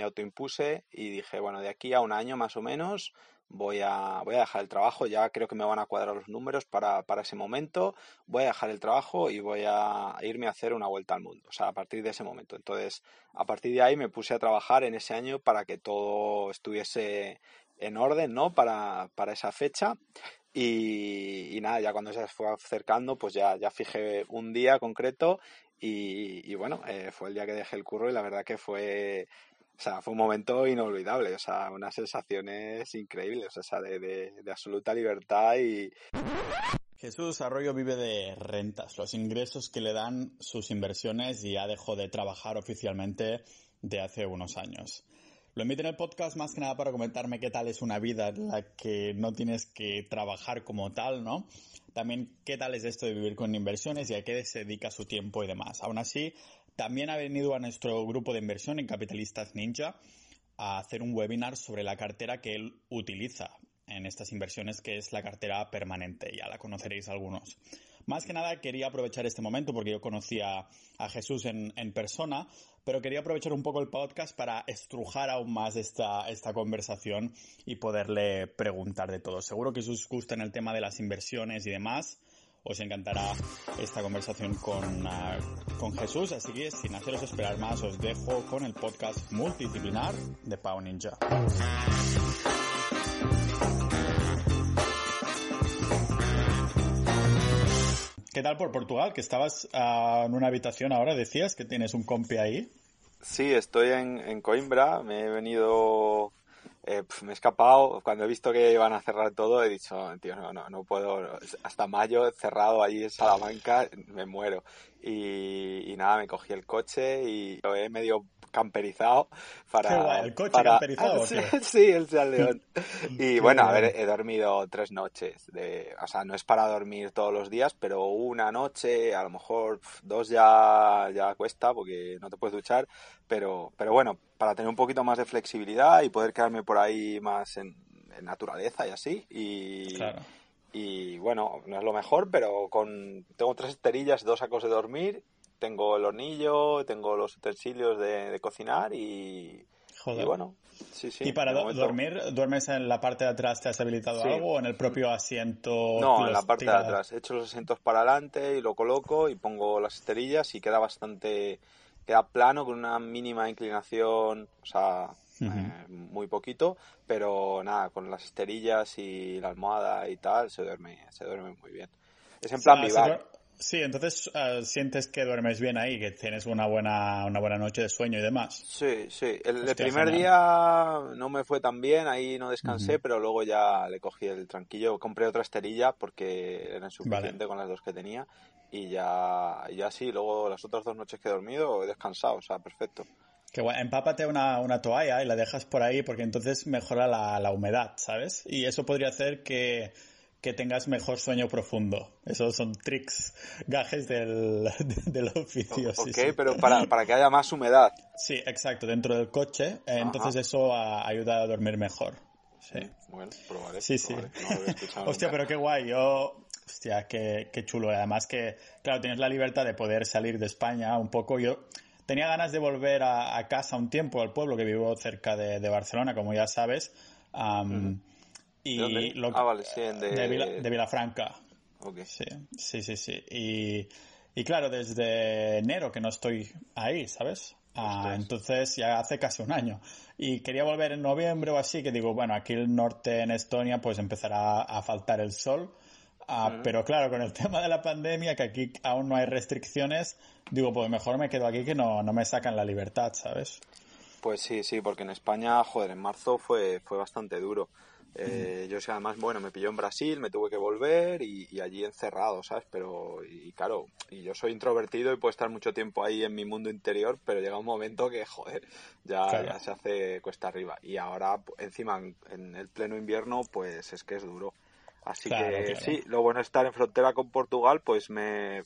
me autoimpuse y dije, bueno, de aquí a un año más o menos voy a, voy a dejar el trabajo, ya creo que me van a cuadrar los números para, para ese momento, voy a dejar el trabajo y voy a irme a hacer una vuelta al mundo, o sea, a partir de ese momento. Entonces, a partir de ahí me puse a trabajar en ese año para que todo estuviese en orden, ¿no? Para, para esa fecha. Y, y, nada, ya cuando se fue acercando, pues ya, ya fijé un día concreto y, bueno, eh, fue el día que dejé el curro y la verdad que fue, o sea, fue un momento inolvidable, o sea, unas sensaciones increíbles, o sea, de, de, absoluta libertad y... Jesús Arroyo vive de rentas, los ingresos que le dan sus inversiones y ya dejó de trabajar oficialmente de hace unos años. Lo invito en el podcast más que nada para comentarme qué tal es una vida en la que no tienes que trabajar como tal, ¿no? También qué tal es esto de vivir con inversiones y a qué se dedica su tiempo y demás. Aún así, también ha venido a nuestro grupo de inversión en Capitalistas Ninja a hacer un webinar sobre la cartera que él utiliza en estas inversiones, que es la cartera permanente. Ya la conoceréis algunos. Más que nada quería aprovechar este momento porque yo conocía a Jesús en, persona, pero quería aprovechar un poco el podcast para estrujar aún más esta, esta conversación y poderle preguntar de todo. Seguro que os gusta en el tema de las inversiones y demás. Os encantará esta conversación con, uh, con Jesús, así que sin haceros esperar más, os dejo con el podcast multidisciplinar de Pau Ninja. ¿Qué tal por Portugal? Que estabas uh, en una habitación ahora, decías que tienes un compi ahí. Sí, estoy en, en Coimbra, me he venido, eh, me he escapado, cuando he visto que iban a cerrar todo he dicho, tío, no, no, no puedo, hasta mayo cerrado allí en Salamanca, me muero. Y, y nada, me cogí el coche y lo he medio camperizado para... Qué guay, ¿El coche para... camperizado? sí, sí, el Seat León. Y bueno, a ver, he dormido tres noches. De... O sea, no es para dormir todos los días, pero una noche, a lo mejor dos ya, ya cuesta porque no te puedes duchar. Pero, pero bueno, para tener un poquito más de flexibilidad y poder quedarme por ahí más en, en naturaleza y así. Y... Claro. Y bueno, no es lo mejor, pero con tengo tres esterillas, dos sacos de dormir tengo el hornillo, tengo los utensilios de, de cocinar y, Joder. y, bueno, sí, sí. ¿Y para momento- dormir, duermes en la parte de atrás? ¿Te has habilitado Sí. algo o en el propio asiento? No, en la parte de atrás. He hecho los asientos para adelante y lo coloco y pongo las esterillas y queda bastante, queda plano con una mínima inclinación, o sea, eh, muy poquito, pero nada, con las esterillas y la almohada y tal, se duerme, se duerme muy bien. Es en plan Ah, se vivar. Sí, entonces ah, sientes que duermes bien ahí, que tienes una buena, una buena noche de sueño y demás. Sí, sí. El, primer genial. día no me fue tan bien, ahí no descansé, pero luego ya le cogí el tranquillo. Compré otra esterilla porque era insuficiente con las dos que tenía. Y ya, ya sí, luego las otras dos noches que he dormido he descansado, o sea, perfecto. Que guay, empápate una, una toalla y la dejas por ahí porque entonces mejora la, la humedad, ¿sabes? Y eso podría hacer que, que tengas mejor sueño profundo. Esos son tricks, gajes del, del oficio. sí, ok, sí. pero para, para que haya más humedad. Sí, exacto, dentro del coche. eh, entonces eso ah, ayuda a dormir mejor. Sí. Bueno, probaré. Sí, sí. probaré, No había escuchado Hostia, nunca. pero qué guay. Yo, hostia, qué, qué chulo. Además que, claro, tienes la libertad de poder salir de España un poco. Yo tenía ganas de volver a, a casa un tiempo, al pueblo que vivo cerca de, de Barcelona, como ya sabes. Am, Y ¿De dónde? lo- Ah, vale, sí, de- de, Vila- de Vilafranca. Ok. Sí, sí, sí, sí. Y, y claro, desde enero que no estoy ahí, ¿sabes? Ah, entonces ya hace casi un año. Y quería volver en noviembre o así, que digo, bueno, aquí el norte en Estonia pues empezará a faltar el sol. Ah, Pero claro, con el tema de la pandemia, que aquí aún no hay restricciones, digo, pues mejor me quedo aquí que no, no me sacan la libertad, ¿sabes? Pues sí, sí, porque en España, joder, en marzo fue, fue bastante duro. Eh, yo sé, además, bueno, me pilló en Brasil, me tuve que volver y, y allí encerrado, ¿sabes? Pero, y claro, y yo soy introvertido y puedo estar mucho tiempo ahí en mi mundo interior, pero llega un momento que, joder, ya, Claro. ya se hace cuesta arriba. Y ahora, encima, en, en el pleno invierno, pues es que es duro. Así Claro, que claro. sí, lo bueno es estar en frontera con Portugal, pues me,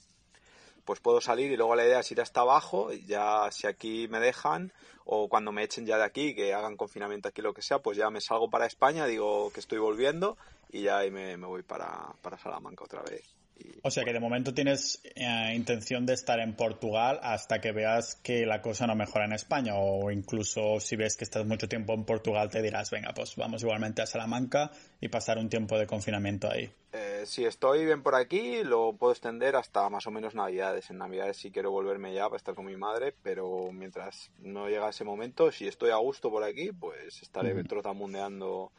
pues puedo salir y luego la idea es ir hasta abajo, ya si aquí me dejan o cuando me echen ya de aquí, que hagan confinamiento aquí, lo que sea, pues ya me salgo para España, digo que estoy volviendo y ya ahí me, me voy para, para Salamanca otra vez. O sea que de momento tienes eh, intención de estar en Portugal hasta que veas que la cosa no mejora en España o incluso si ves que estás mucho tiempo en Portugal te dirás, venga, pues vamos igualmente a Salamanca y pasar un tiempo de confinamiento ahí. Eh, si estoy bien por aquí, lo puedo extender hasta más o menos Navidades. En Navidades sí quiero volverme ya para estar con mi madre, pero mientras no llega ese momento, si estoy a gusto por aquí, pues estaré trotamundeando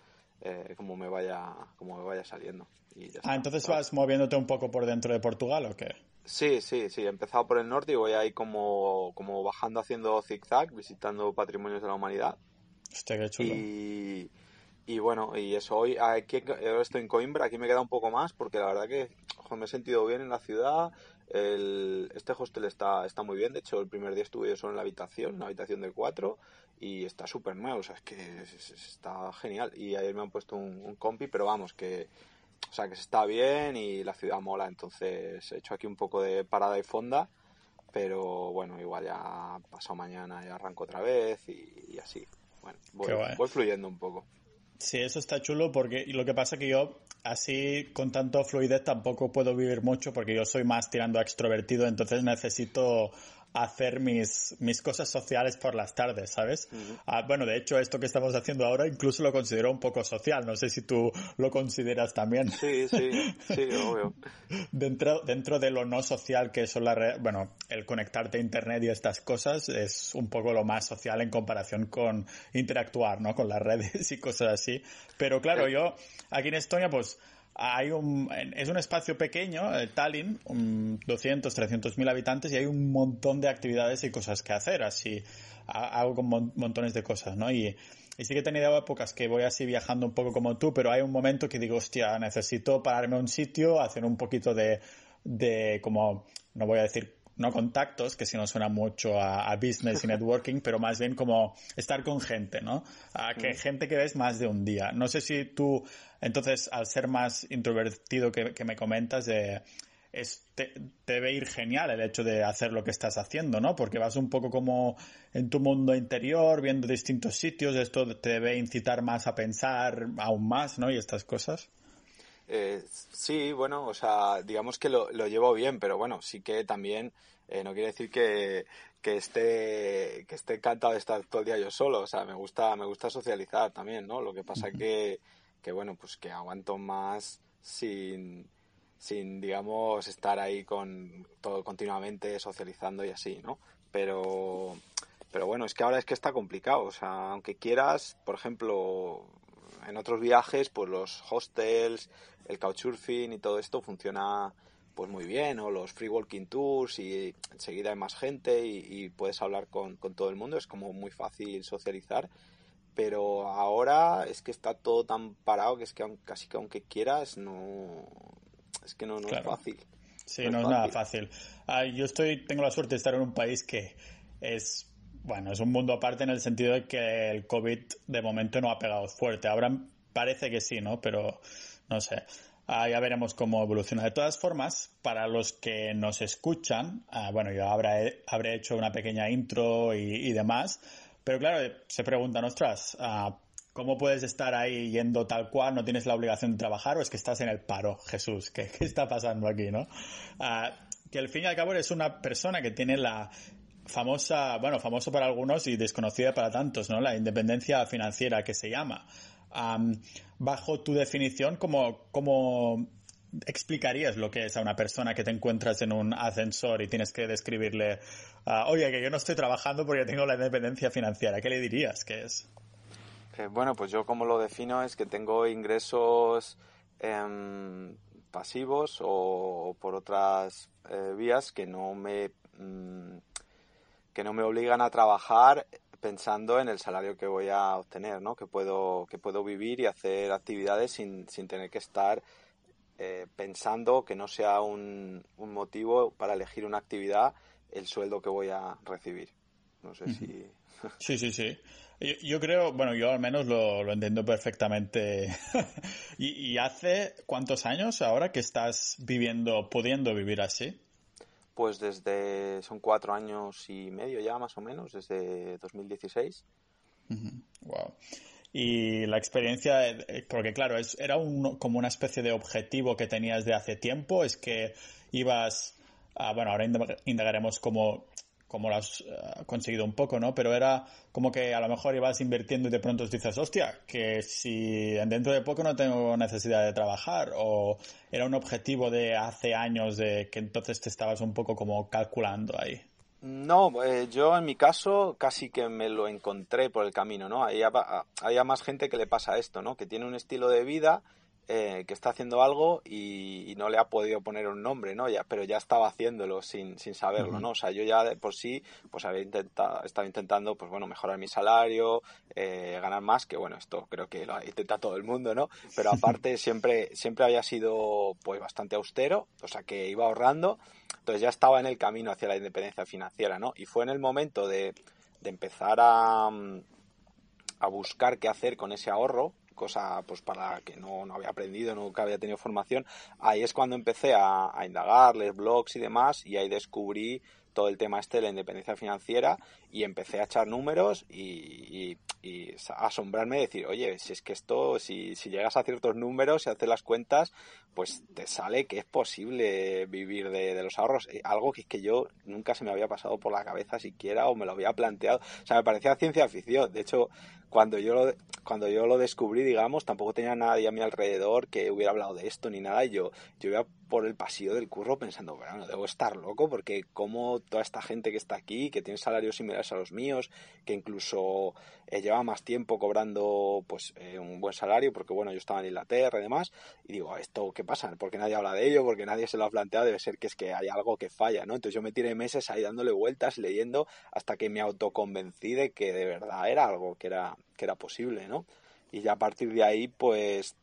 eh, como me vaya como me vaya saliendo. ah, entonces vas moviéndote un poco por dentro de Portugal o qué? Sí, sí, sí. He empezado por el norte y voy ahí como, como bajando haciendo zigzag, visitando patrimonios de la humanidad. Hostia, qué chulo. Y, y bueno, y eso, hoy aquí estoy en Coimbra, aquí me queda un poco más porque la verdad que me he sentido bien en la ciudad. El, este hostel está, está muy bien, de hecho el primer día estuve yo solo en la habitación, una habitación de cuatro, y está súper nuevo, o sea, es que está genial. Y ayer me han puesto un, compi, pero vamos, que, o sea, que está bien y la ciudad mola, entonces he hecho aquí un poco de parada y fonda, pero bueno, igual ya pasado mañana y arranco otra vez y, así. Bueno, voy, fluyendo un poco. Sí, eso está chulo porque lo que pasa que yo así con tanto fluidez tampoco puedo vivir mucho porque yo soy más tirando a extrovertido, entonces necesito hacer mis, mis cosas sociales por las tardes, ¿sabes? Ah, bueno, de hecho, esto que estamos haciendo ahora incluso lo considero un poco social. No sé si tú lo consideras también. Sí, sí, sí, obvio. dentro, dentro de lo no social que son las redes, bueno, el conectarte a internet y estas cosas es un poco lo más social en comparación con interactuar, ¿no? Con las redes y cosas así. Pero claro, yo aquí en Estonia, pues, hay un, es un espacio pequeño, eh, Tallinn, 200, 300 mil habitantes y hay un montón de actividades y cosas que hacer, así hago con montones de cosas, ¿no? Y, y sí que he tenido épocas que voy así viajando un poco como tú, pero hay un momento que digo, hostia, necesito pararme a un sitio, hacer un poquito de, de como, no voy a decir no contactos, que si no suena mucho a, business y networking, pero más bien como estar con gente, ¿no? A que mm. gente que ves más de un día. No sé si tú, entonces, al ser más introvertido que, me comentas, te, debe ir genial el hecho de hacer lo que estás haciendo, ¿no? Porque vas un poco como en tu mundo interior, viendo distintos sitios, esto te debe incitar más a pensar aún más, ¿no? Y estas cosas. Eh, sí, bueno, o sea, digamos que lo, lo llevo bien, pero bueno, sí que también eh, no quiere decir que, que esté que esté encantado de estar todo el día yo solo, o sea, me gusta me gusta socializar también, ¿no? Lo que pasa que que bueno, pues que aguanto más sin sin digamos estar ahí con todo continuamente socializando y así, ¿no? Pero pero bueno, es que ahora es que está complicado, o sea, aunque quieras, por ejemplo, en otros viajes, pues los hostels, el couchsurfing y todo esto funciona pues muy bien, o los free walking tours y enseguida hay más gente y, puedes hablar con, todo el mundo, es como muy fácil socializar, pero ahora es que está todo tan parado que es que casi que aunque quieras, no, es que no, no es fácil. Sí, no, es, nada fácil. Ah, yo estoy, tengo la suerte de estar en un país que es bueno, es un mundo aparte en el sentido de que el COVID de momento no ha pegado fuerte. Ahora parece que sí, ¿no? Pero no sé. Ah, ya veremos cómo evoluciona. De todas formas, para los que nos escuchan, ah, bueno, yo habré, habré hecho una pequeña intro y, demás, pero claro, se preguntan, ostras, ah, ¿cómo puedes estar ahí yendo tal cual? ¿No tienes la obligación de trabajar o es que estás en el paro? Jesús, ¿qué, qué está pasando aquí, no? que al fin y al cabo eres una persona que tiene la famosa, bueno, famoso para algunos y desconocida para tantos, ¿no? La independencia financiera que se llama. Bajo tu definición, ¿cómo, ¿cómo explicarías lo que es a una persona que te encuentras en un ascensor y tienes que describirle, uh, oye, que yo no estoy trabajando porque tengo la independencia financiera? ¿Qué le dirías que es? Eh, bueno, pues yo como lo defino es que tengo ingresos em, pasivos o, por otras eh, vías que no me... Mm, que no me obligan a trabajar pensando en el salario que voy a obtener, ¿no? Que puedo, que puedo vivir y hacer actividades sin, sin tener que estar eh, pensando que no sea un, un, motivo para elegir una actividad el sueldo que voy a recibir. No sé si... Sí, sí, sí. Yo, creo, bueno, yo al menos lo, lo entiendo perfectamente. ¿Y, ¿Y hace cuántos años ahora que estás viviendo, pudiendo vivir así? Pues desde, son cuatro años y medio ya más o menos, desde 2016. Wow. y la experiencia, eh, porque claro, es, era un, como una especie de objetivo que tenías de hace tiempo, es que ibas, a, bueno, ahora indagaremos cómo, cómo lo has eh, conseguido un poco, ¿no? Pero era como que a lo mejor ibas invirtiendo y de pronto dices, hostia, que si dentro de poco no tengo necesidad de trabajar, o era un objetivo de hace años de que entonces te estabas un poco como calculando ahí. No, eh, yo en mi caso casi que me lo encontré por el camino, ¿no? Había, había más gente que le pasa esto, ¿no? Que tiene un estilo de vida eh, que está haciendo algo y, no le ha podido poner un nombre, ¿no? Ya, pero ya estaba haciéndolo sin, sin saberlo, ¿no? O sea, yo ya de por sí, pues había intentado, estaba intentando, pues bueno, mejorar mi salario, eh, ganar más, que bueno, esto creo que lo intenta todo el mundo, ¿no? Pero aparte siempre, siempre había sido, pues bastante austero, o sea, que iba ahorrando, entonces ya estaba en el camino hacia la independencia financiera, ¿no? Y fue en el momento de, de empezar a, a buscar qué hacer con ese ahorro, cosa pues para que no, no había aprendido, nunca había tenido formación, ahí es cuando empecé a, a indagar, leer blogs y demás, y ahí descubrí todo el tema este de la independencia financiera y empecé a echar números y, asombrarme y decir, oye, si es que esto, si, si llegas a ciertos números y haces las cuentas, pues te sale que es posible vivir de, los ahorros. Eh, algo que, que yo nunca se me había pasado por la cabeza siquiera o me lo había planteado. O sea, me parecía ciencia ficción. De hecho, cuando yo lo, cuando yo lo descubrí, digamos, tampoco tenía nadie a mi alrededor que hubiera hablado de esto ni nada. Y yo, yo iba por el pasillo del curro pensando, bueno, debo estar loco porque como toda esta gente que está aquí, que tiene salarios similares a los míos, que incluso eh, lleva más tiempo cobrando pues eh, un buen salario, porque bueno, yo estaba en Inglaterra y demás, y digo, ¿esto qué pasa? Porque nadie habla de ello, porque nadie se lo ha planteado, debe ser que es que hay algo que falla, ¿no? Entonces yo me tiré meses ahí dándole vueltas, leyendo, hasta que me autoconvencí de que de verdad era algo que era, que era posible, ¿no? Y ya a partir de ahí, pues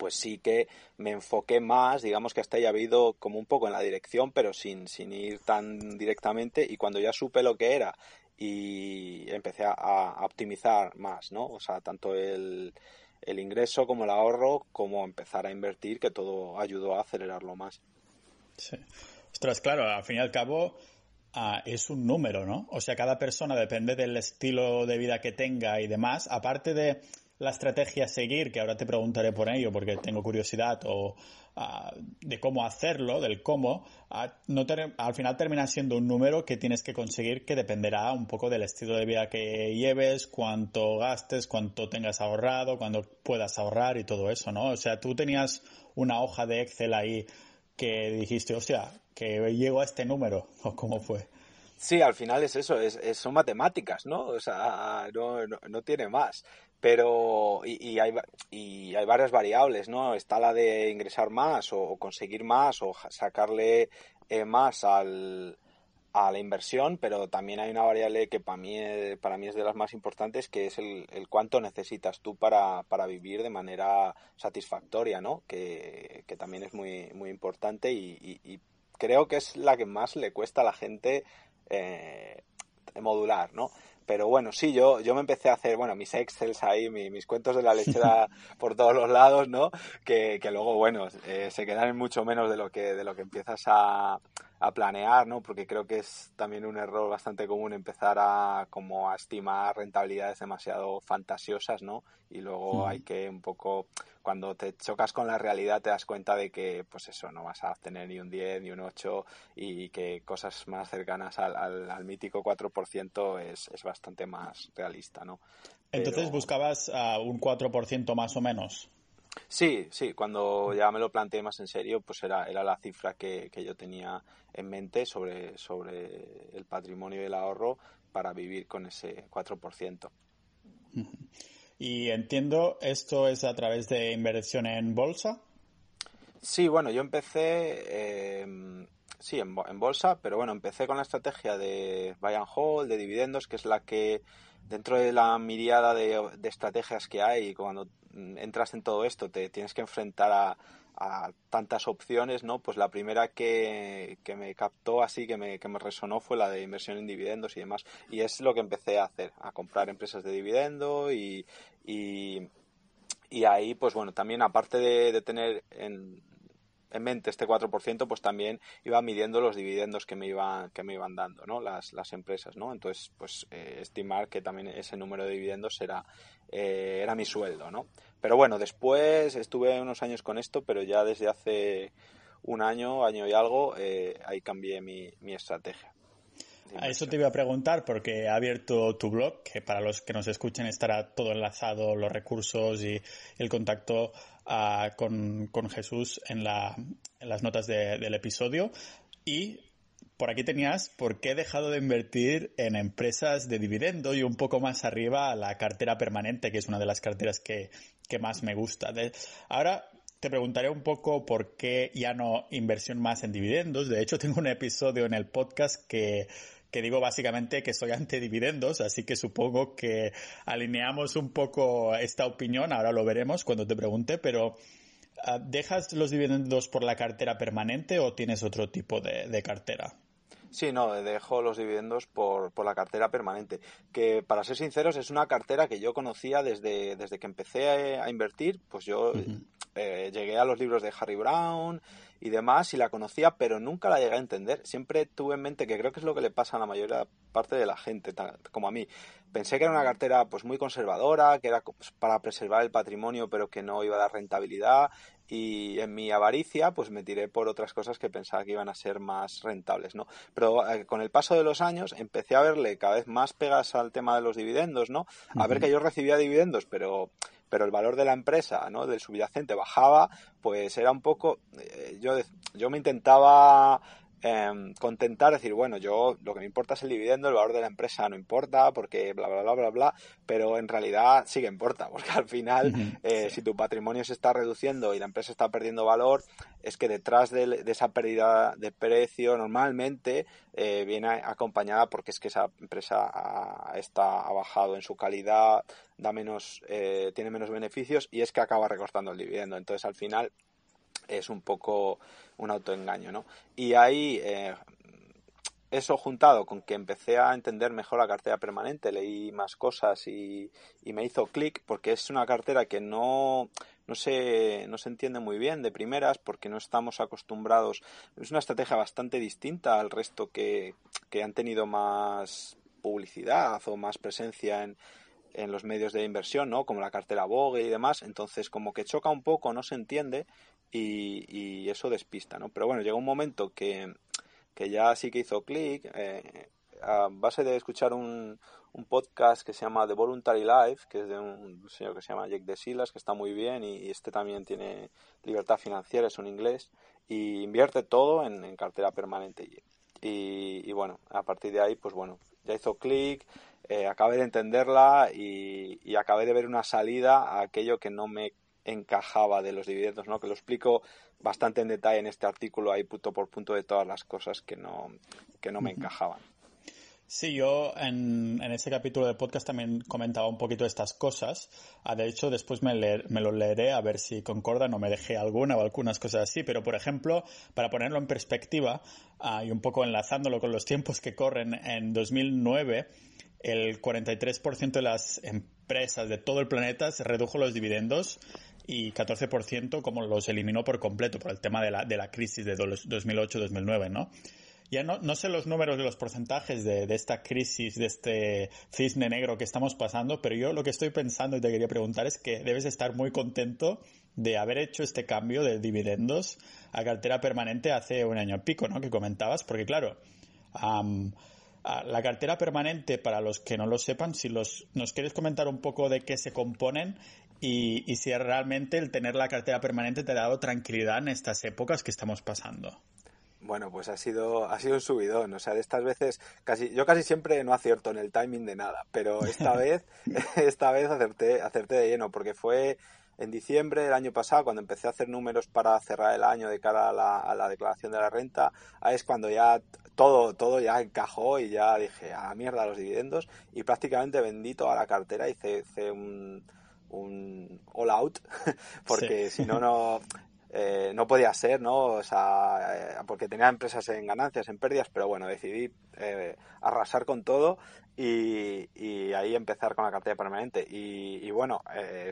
pues sí que me enfoqué más, digamos que hasta ahí ha habido como un poco en la dirección, pero sin, sin ir tan directamente. Y cuando ya supe lo que era y empecé a, optimizar más, ¿no? O sea, tanto el, el ingreso como el ahorro, como empezar a invertir, que todo ayudó a acelerarlo más. Sí. Ostras, claro, al fin y al cabo ah, es un número, ¿no? O sea, cada persona depende del estilo de vida que tenga y demás. Aparte de la estrategia a seguir, que ahora te preguntaré por ello porque tengo curiosidad, o ah, de cómo hacerlo, del cómo, ah, no al final termina siendo un número que tienes que conseguir que dependerá un poco del estilo de vida que lleves, cuánto gastes, cuánto tengas ahorrado, cuándo puedas ahorrar y todo eso, ¿no? O sea, tú tenías una hoja de Excel ahí que dijiste, o sea, que llego a este número, o cómo fue. Sí, al final es eso, es, son matemáticas, ¿no? O sea, no, no, tiene más. Pero, y, hay, y hay varias variables, ¿no? Está la de ingresar más o, conseguir más o sacarle eh, más al, a la inversión, pero también hay una variable que para mí, para mí es de las más importantes, que es el, el cuánto necesitas tú para, para, vivir de manera satisfactoria, ¿no? Que, que también es muy, muy importante y, y, creo que es la que más le cuesta a la gente eh, modular, ¿no? Pero bueno, sí, yo, yo me empecé a hacer, bueno, mis excels ahí, mis, cuentos de la lechera por todos los lados, ¿no? Que, que luego, bueno, eh, se quedan en mucho menos de lo que, de lo que empiezas a, a planear, ¿no? Porque creo que es también un error bastante común empezar a como a estimar rentabilidades demasiado fantasiosas, ¿no? Y luego hay que un poco cuando te chocas con la realidad te das cuenta de que pues eso no vas a obtener ni un 10 ni un 8 y que cosas más cercanas al, al, mítico 4% es, es bastante más realista, ¿no? Entonces buscabas uh, un 4% más o menos. Sí, sí, cuando ya me lo planteé más en serio, pues era, era la cifra que, que yo tenía en mente sobre, sobre el patrimonio y el ahorro para vivir con ese 4%. Y entiendo, ¿esto es a través de inversión en bolsa? Sí, bueno, yo empecé, em, sí, en, bolsa, pero bueno, empecé con la estrategia de buy and hold, de dividendos, que es la que dentro de la miriada de, de estrategias que hay, cuando entras en todo esto, te tienes que enfrentar a, a tantas opciones, ¿no? Pues la primera que, que me captó así, que me, que me, resonó fue la de inversión en dividendos y demás. Y es lo que empecé a hacer, a comprar empresas de dividendo y, y, y ahí, pues bueno, también aparte de, de tener en, en mente este 4%, pues también iba midiendo los dividendos que me iban, que me iban dando, ¿no? Las, las empresas, ¿no? Entonces, pues eh, estimar que también ese número de dividendos era, eh, era mi sueldo, ¿no? Pero bueno, después estuve unos años con esto, pero ya desde hace un año, año y algo, eh, ahí cambié mi, mi estrategia. A eso te iba a preguntar porque he abierto tu blog, que para los que nos escuchen estará todo enlazado, los recursos y el contacto uh, con, Jesús en, la, en las notas de, del episodio. Y por aquí tenías por qué he dejado de invertir en empresas de dividendo y un poco más arriba la cartera permanente, que es una de las carteras que, más me gusta. Ahora te preguntaré un poco por qué ya no inversión más en dividendos. De hecho, tengo un episodio en el podcast que que digo básicamente que soy ante dividendos, así que supongo que alineamos un poco esta opinión, ahora lo veremos cuando te pregunte, pero ah, ¿dejas los dividendos por la cartera permanente o tienes otro tipo de, cartera? Sí, no, dejo los dividendos por, por, la cartera permanente, que para ser sinceros es una cartera que yo conocía desde, desde que empecé a, invertir, pues yo eh, llegué a los libros de Harry Brown, y demás y la conocía, pero nunca la llegué a entender. Siempre tuve en mente que creo que es lo que le pasa a la mayoría parte de la gente, como a mí. Pensé que era una cartera pues muy conservadora, que era pues, para preservar el patrimonio, pero que no iba a dar rentabilidad y en mi avaricia pues me tiré por otras cosas que pensaba que iban a ser más rentables, ¿no? Pero eh, con el paso de los años empecé a verle cada vez más pegas al tema de los dividendos, ¿no? A ver que yo recibía dividendos, pero pero el valor de la empresa, ¿no? del subyacente bajaba, pues era un poco, eh, yo, yo me intentaba eh, contentar, decir, bueno, yo lo que me importa es el dividendo, el valor de la empresa no importa, porque bla, bla, bla, bla, bla, pero en realidad sí que importa, porque al final, eh, si tu patrimonio se está reduciendo y la empresa está perdiendo valor, es que detrás de, esa pérdida de precio normalmente eh, viene acompañada porque es que esa empresa ha, está, ha bajado en su calidad, da menos, eh, tiene menos beneficios y es que acaba recortando el dividendo. Entonces, al final, es un poco un autoengaño, ¿no? Y ahí, eh, eso juntado con que empecé a entender mejor la cartera permanente, leí más cosas y, me hizo clic, porque es una cartera que no, no, se, no se entiende muy bien de primeras, porque no estamos acostumbrados. Es una estrategia bastante distinta al resto que, que han tenido más publicidad o más presencia en, en los medios de inversión, ¿no? Como la cartera Vogue y demás. Entonces, como que choca un poco, no se entiende y, eso despista, ¿no? Pero bueno, llegó un momento que, ya sí que hizo clic, eh, a base de escuchar un, un, podcast que se llama The Voluntary Life, que es de un señor que se llama Jake de Silas, que está muy bien y, este también tiene libertad financiera, es un inglés, y invierte todo en, cartera permanente. Y, y, bueno, a partir de ahí, pues bueno, ya hizo clic, eh, acabé de entenderla y, y acabé de ver una salida a aquello que no me encajaba de los dividendos, ¿no? Que lo explico bastante en detalle en este artículo, ahí punto por punto de todas las cosas que no, que no me encajaban. Sí, yo en, en ese capítulo de podcast también comentaba un poquito estas cosas. Ah, de hecho, después me, me lo leeré a ver si concordan o me dejé alguna o algunas cosas así. Pero, por ejemplo, para ponerlo en perspectiva ah, y un poco enlazándolo con los tiempos que corren, en 2009 el 43% de las empresas de todo el planeta se redujo los dividendos y 14% como los eliminó por completo por el tema de la, de la crisis de 2008-2009, ¿no? Ya no, no sé los números de los porcentajes de, de, esta crisis, de este cisne negro que estamos pasando, pero yo lo que estoy pensando y te quería preguntar es que debes estar muy contento de haber hecho este cambio de dividendos a cartera permanente hace un año pico, ¿no? Que comentabas, porque claro, la cartera permanente, para los que no lo sepan, si los, nos quieres comentar un poco de qué se componen y, y, si realmente el tener la cartera permanente te ha dado tranquilidad en estas épocas que estamos pasando. Bueno, pues ha sido, ha sido un subidón. O sea, de estas veces, casi, yo casi siempre no acierto en el timing de nada, pero esta vez, esta vez acerté, acerté de lleno, porque fue en diciembre del año pasado, cuando empecé a hacer números para cerrar el año de cara a la, a la declaración de la renta, es cuando ya todo, todo ya encajó y ya dije, a mierda los dividendos, y prácticamente vendí toda la cartera, hice, hice un, un all out, porque si no, no, eh, no podía ser, ¿no? O sea, eh, porque tenía empresas en ganancias, en pérdidas, pero bueno, decidí eh, arrasar con todo y, y, ahí empezar con la cartera permanente. Y, y bueno,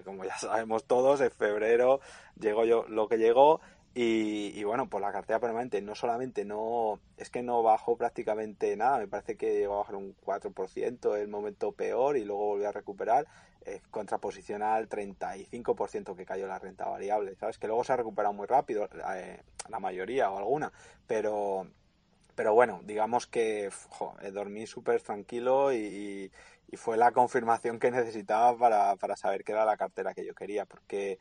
como ya sabemos todos, en febrero llegó yo lo que llegó Y, bueno, pues la cartera permanente no solamente no, es que no bajó prácticamente nada, me parece que llegó a bajar un 4% el momento peor y luego volvió a recuperar, eh, contraposición al 35% que cayó la renta variable, ¿sabes? Que luego se ha recuperado muy rápido, eh, la mayoría o alguna, pero, pero bueno, digamos que eh, dormí súper tranquilo y, y, fue la confirmación que necesitaba para, para saber que era la cartera que yo quería, porque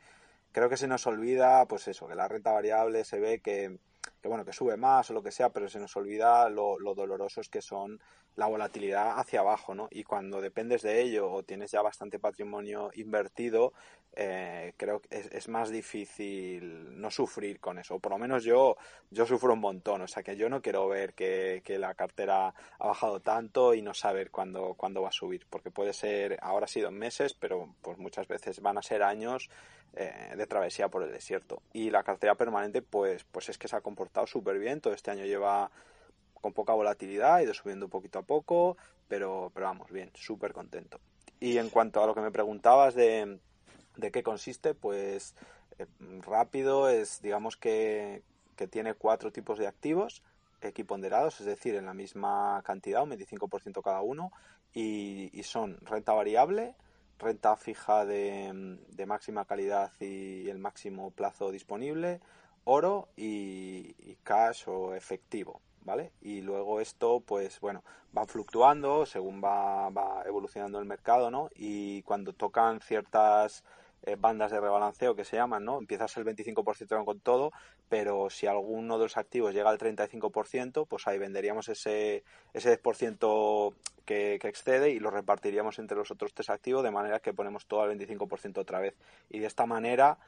creo que se nos olvida, pues eso, que la renta variable se ve que, que bueno, que sube más o lo que sea, pero se nos olvida lo, lo dolorosos que son la volatilidad hacia abajo, ¿no? Y cuando dependes de ello o tienes ya bastante patrimonio invertido, eh, creo que es, más difícil no sufrir con eso. Por lo menos yo, yo sufro un montón. O sea que yo no quiero ver que, la cartera ha bajado tanto y no saber cuándo, cuándo va a subir. Porque puede ser, ahora sido en meses, pero pues muchas veces van a ser años eh, de travesía por el desierto. Y la cartera permanente, pues, pues es que se ha comportado súper bien. Todo este año lleva con poca volatilidad, ha ido subiendo poquito a poco, pero, pero vamos, bien, súper contento. Y en cuanto a lo que me preguntabas de, de qué consiste, pues eh, rápido es, digamos que, que, tiene cuatro tipos de activos equiponderados, es decir, en la misma cantidad, un 25% cada uno, y, y, son renta variable, renta fija de, máxima calidad y el máximo plazo disponible, oro y, y cash o efectivo. ¿vale? Y luego esto, pues bueno, va fluctuando según va, va evolucionando el mercado, ¿no? Y cuando tocan ciertas eh, bandas de rebalanceo que se llaman, ¿no? Empiezas el 25% con todo, pero si alguno de los activos llega al 35%, pues ahí venderíamos ese, ese 10% que, que excede y lo repartiríamos entre los otros tres activos de manera que ponemos todo al 25% otra vez. Y de esta manera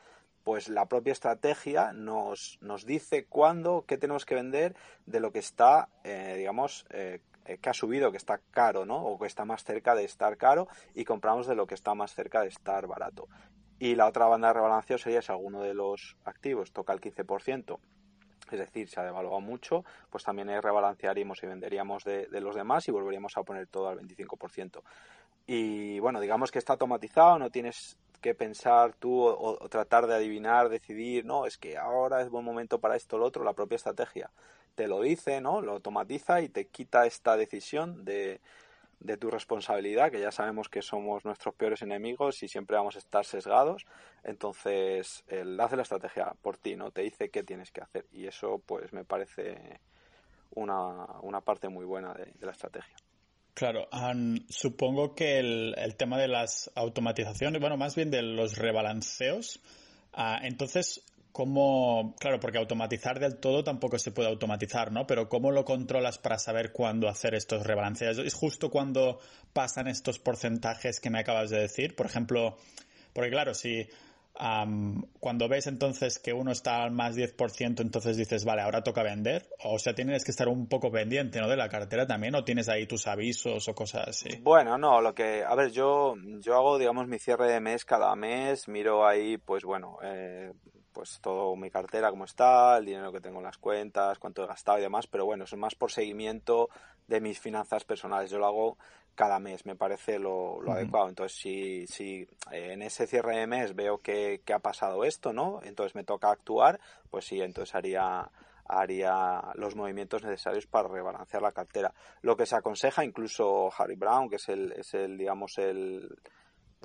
pues la propia estrategia nos, nos dice cuándo, qué tenemos que vender de lo que está, eh, digamos, eh, que ha subido, que está caro, ¿no? O que está más cerca de estar caro y compramos de lo que está más cerca de estar barato. Y la otra banda de rebalanceo sería si alguno de los activos toca el 15%, es decir, se ha devaluado mucho, pues también rebalancearíamos y venderíamos de, los demás y volveríamos a poner todo al 25%. Y bueno, digamos que está automatizado, no tienes que pensar tú o, tratar de adivinar, decidir, no, es que ahora es buen momento para esto o lo otro, la propia estrategia te lo dice, ¿no? Lo automatiza y te quita esta decisión de, de tu responsabilidad, que ya sabemos que somos nuestros peores enemigos y siempre vamos a estar sesgados. Entonces, él hace la estrategia por ti, ¿no? Te dice qué tienes que hacer. Y eso, pues, me parece una, una parte muy buena de la estrategia. Claro, supongo que el, tema de las automatizaciones, bueno, más bien de los rebalanceos, ah, entonces, ¿cómo, claro, porque automatizar del todo tampoco se puede automatizar, ¿no? Pero ¿cómo lo controlas para saber cuándo hacer estos rebalanceos? ¿Es justo cuando pasan estos porcentajes que me acabas de decir? Por ejemplo, porque claro, si cuando ves entonces que uno está al más 10%, entonces dices, vale, ahora toca vender. O sea, tienes que estar un poco pendiente, ¿no? De la cartera también, o tienes ahí tus avisos o cosas así. Bueno, no, lo que, a ver, yo, yo hago, digamos, mi cierre de mes cada mes, miro ahí, pues bueno, eh, pues todo mi cartera, cómo está, el dinero que tengo en las cuentas, cuánto he gastado y demás, pero bueno, es más por seguimiento de mis finanzas personales. Yo lo hago cada mes, me parece lo, adecuado. Entonces, si, si eh, en ese cierre de mes veo que, ha pasado esto, ¿no? Entonces me toca actuar, pues sí, entonces haría haría los movimientos necesarios para rebalancear la cartera. Lo que se aconseja incluso Harry Brown, que es el, es el digamos, el,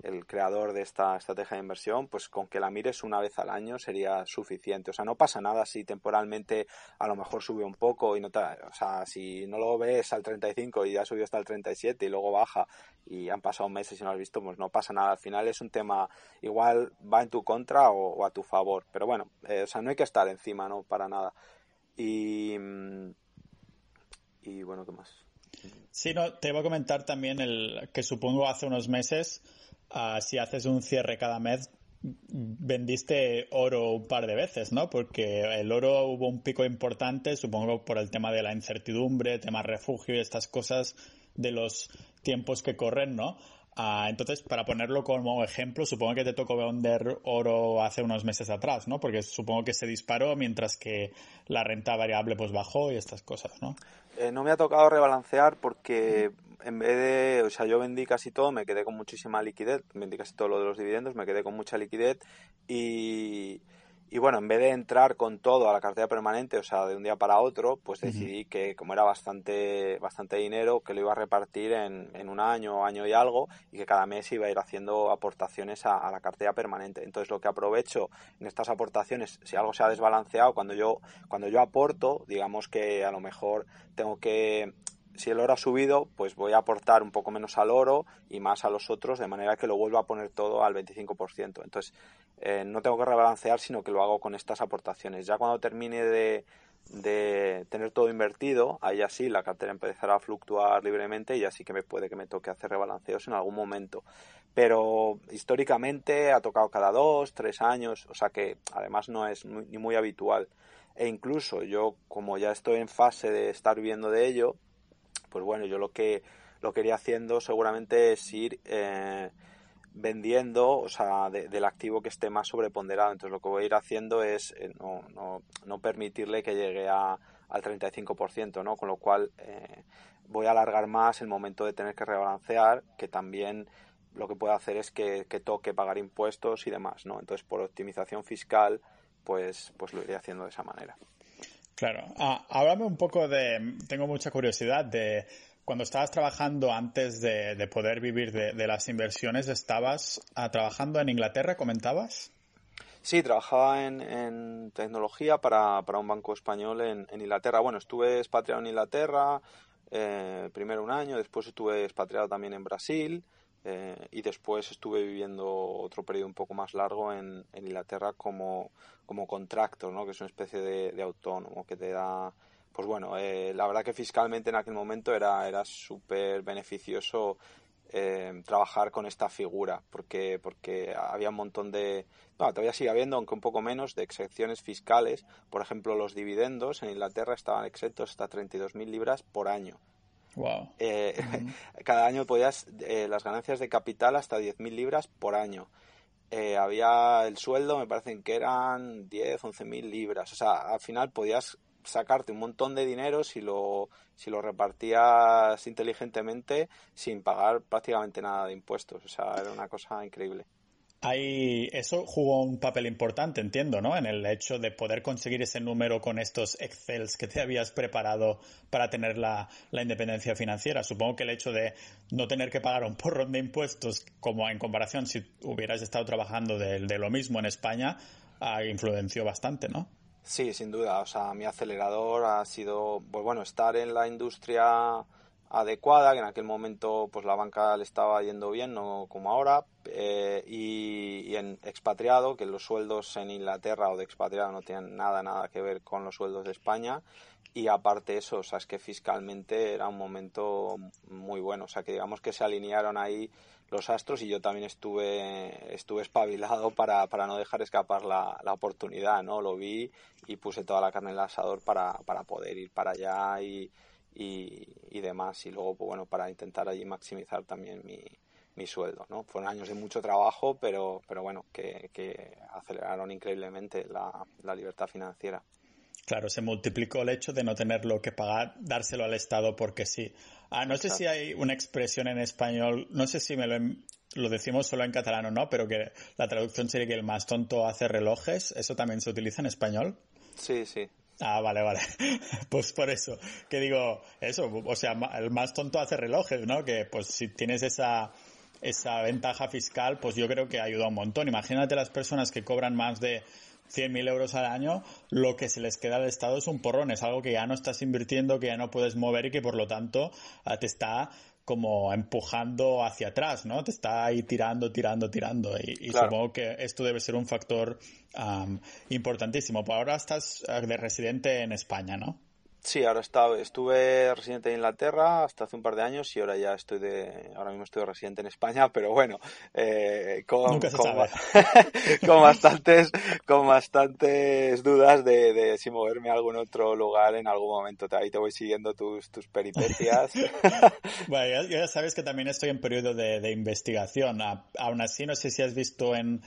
el creador de esta estrategia de inversión, pues con que la mires una vez al año sería suficiente. O sea, no pasa nada si temporalmente a lo mejor sube un poco y no te, o sea, si no lo ves al 35 y ya subió hasta el 37 y luego baja y han pasado meses y no has visto, pues no pasa nada. Al final es un tema igual va en tu contra o, a tu favor. Pero bueno, eh, o sea, no hay que estar encima, ¿no? Para nada. Y, y bueno, ¿qué más? Sí, no, te iba a comentar también el que supongo hace unos meses si haces un cierre cada mes, vendiste oro un par de veces, ¿no? Porque el oro hubo un pico importante, supongo por el tema de la incertidumbre, tema refugio y estas cosas de los tiempos que corren, ¿no? Ah, entonces, para ponerlo como ejemplo, supongo que te tocó vender oro hace unos meses atrás, ¿no? Porque supongo que se disparó mientras que la renta variable pues bajó y estas cosas, ¿no? Eh, no me ha tocado rebalancear porque en vez de, o sea, yo vendí casi todo, me quedé con muchísima liquidez, vendí casi todo lo de los dividendos, me quedé con mucha liquidez y, Y bueno, en vez de entrar con todo a la cartera permanente, o sea, de un día para otro, pues decidí que como era bastante, bastante dinero, que lo iba a repartir en, en un año, año y algo, y que cada mes iba a ir haciendo aportaciones a, la cartera permanente. Entonces lo que aprovecho en estas aportaciones, si algo se ha desbalanceado, cuando yo, cuando yo aporto, digamos que a lo mejor tengo que si el oro ha subido, pues voy a aportar un poco menos al oro y más a los otros, de manera que lo vuelvo a poner todo al 25%. Entonces, eh, no tengo que rebalancear, sino que lo hago con estas aportaciones. Ya cuando termine de, de tener todo invertido, ahí así la cartera empezará a fluctuar libremente y así que me puede que me toque hacer rebalanceos en algún momento. Pero históricamente ha tocado cada dos, tres años, o sea que además no es ni muy habitual. E incluso yo, como ya estoy en fase de estar viviendo de ello, pues bueno, yo lo que lo que iría haciendo seguramente es ir eh, vendiendo, o sea, del activo que esté más sobreponderado. Entonces lo que voy a ir haciendo es eh, no, no, no, permitirle que llegue a, al 35%, ¿no? Con lo cual eh, voy a alargar más el momento de tener que rebalancear, que también lo que puedo hacer es que, que toque pagar impuestos y demás, ¿no? Entonces por optimización fiscal, pues, pues lo iré haciendo de esa manera. Claro. Ah, háblame un poco de, tengo mucha curiosidad de cuando estabas trabajando antes de, poder vivir de, las inversiones, ¿estabas ah, trabajando en Inglaterra, comentabas? Sí, trabajaba en, tecnología para, un banco español en, Inglaterra. Bueno, estuve expatriado en Inglaterra, eh, primero un año, después estuve expatriado también en Brasil eh, y después estuve viviendo otro periodo un poco más largo en, Inglaterra como, como ¿no? que es una especie de, autónomo que te da pues bueno, eh, la verdad que fiscalmente en aquel momento era, era súper beneficioso eh, trabajar con esta figura, porque, porque había un montón de, no, todavía sigue habiendo, aunque un poco menos, de excepciones fiscales. Por ejemplo, los dividendos en Inglaterra estaban exentos hasta 32.000 libras por año. Wow. Eh, cada año podías, eh, las ganancias de capital hasta 10.000 libras por año. Eh, había el sueldo, me parecen que eran 10, 11.000 libras. O sea, al final podías sacarte un montón de dinero si lo, si lo repartías inteligentemente sin pagar prácticamente nada de impuestos. O sea, era una cosa increíble. Ahí, eso jugó un papel importante, entiendo, ¿no? En el hecho de poder conseguir ese número con estos Excels que te habías preparado para tener la, independencia financiera. Supongo que el hecho de no tener que pagar un porrón de impuestos, como en comparación si hubieras estado trabajando de, de lo mismo en España, influenció bastante, ¿no? Sí, sin duda. O sea, mi acelerador ha sido, pues bueno, estar en la industria adecuada, que en aquel momento pues la banca le estaba yendo bien, no como ahora, eh, y, en expatriado, que los sueldos en Inglaterra o de expatriado no tienen nada, nada que ver con los sueldos de España, y aparte eso, o es que fiscalmente era un momento muy bueno, o sea, que digamos que se alinearon ahí los astros y yo también estuve, estuve espabilado para, para no dejar escapar la, la oportunidad, ¿no? Lo vi y puse toda la carne en el asador para, para poder ir para allá y y, demás. Y luego, pues bueno, para intentar allí maximizar también mi, mi sueldo, ¿no? Fueron años de mucho trabajo, pero, pero bueno, que, que aceleraron increíblemente la, la, libertad financiera. Claro, se multiplicó el hecho de no tenerlo que pagar, dárselo al Estado porque sí. Ah, no sé si hay una expresión en español, no sé si me lo, lo decimos solo en catalán o no, pero que la traducción sería que el más tonto hace relojes. ¿Eso también se utiliza en español? Sí, sí, Ah, vale, vale. Pues por eso, que digo, eso, o sea, el más tonto hace relojes, ¿no? Que pues si tienes esa, esa ventaja fiscal, pues yo creo que ayuda un montón. Imagínate las personas que cobran más de 100.000 euros al año, lo que se les queda al Estado es un porrón, es algo que ya no estás invirtiendo, que ya no puedes mover y que por lo tanto ah, te está como empujando hacia atrás, ¿no? Te está ahí tirando, tirando, tirando. Y, supongo que esto debe ser un factor importantísimo. Por ahora estás ah, de residente en España, ¿no? Sí, ahora estaba, estuve residente en Inglaterra hasta hace un par de años y ahora ya estoy de, ahora mismo estoy residente en España, pero bueno, eh, con, con, bastantes, con bastantes dudas de, de, si moverme a algún otro lugar en algún momento. Ahí te voy siguiendo tus, tus peripecias. bueno, ya, sabes que también estoy en periodo de, de investigación. aún así, no sé si has visto en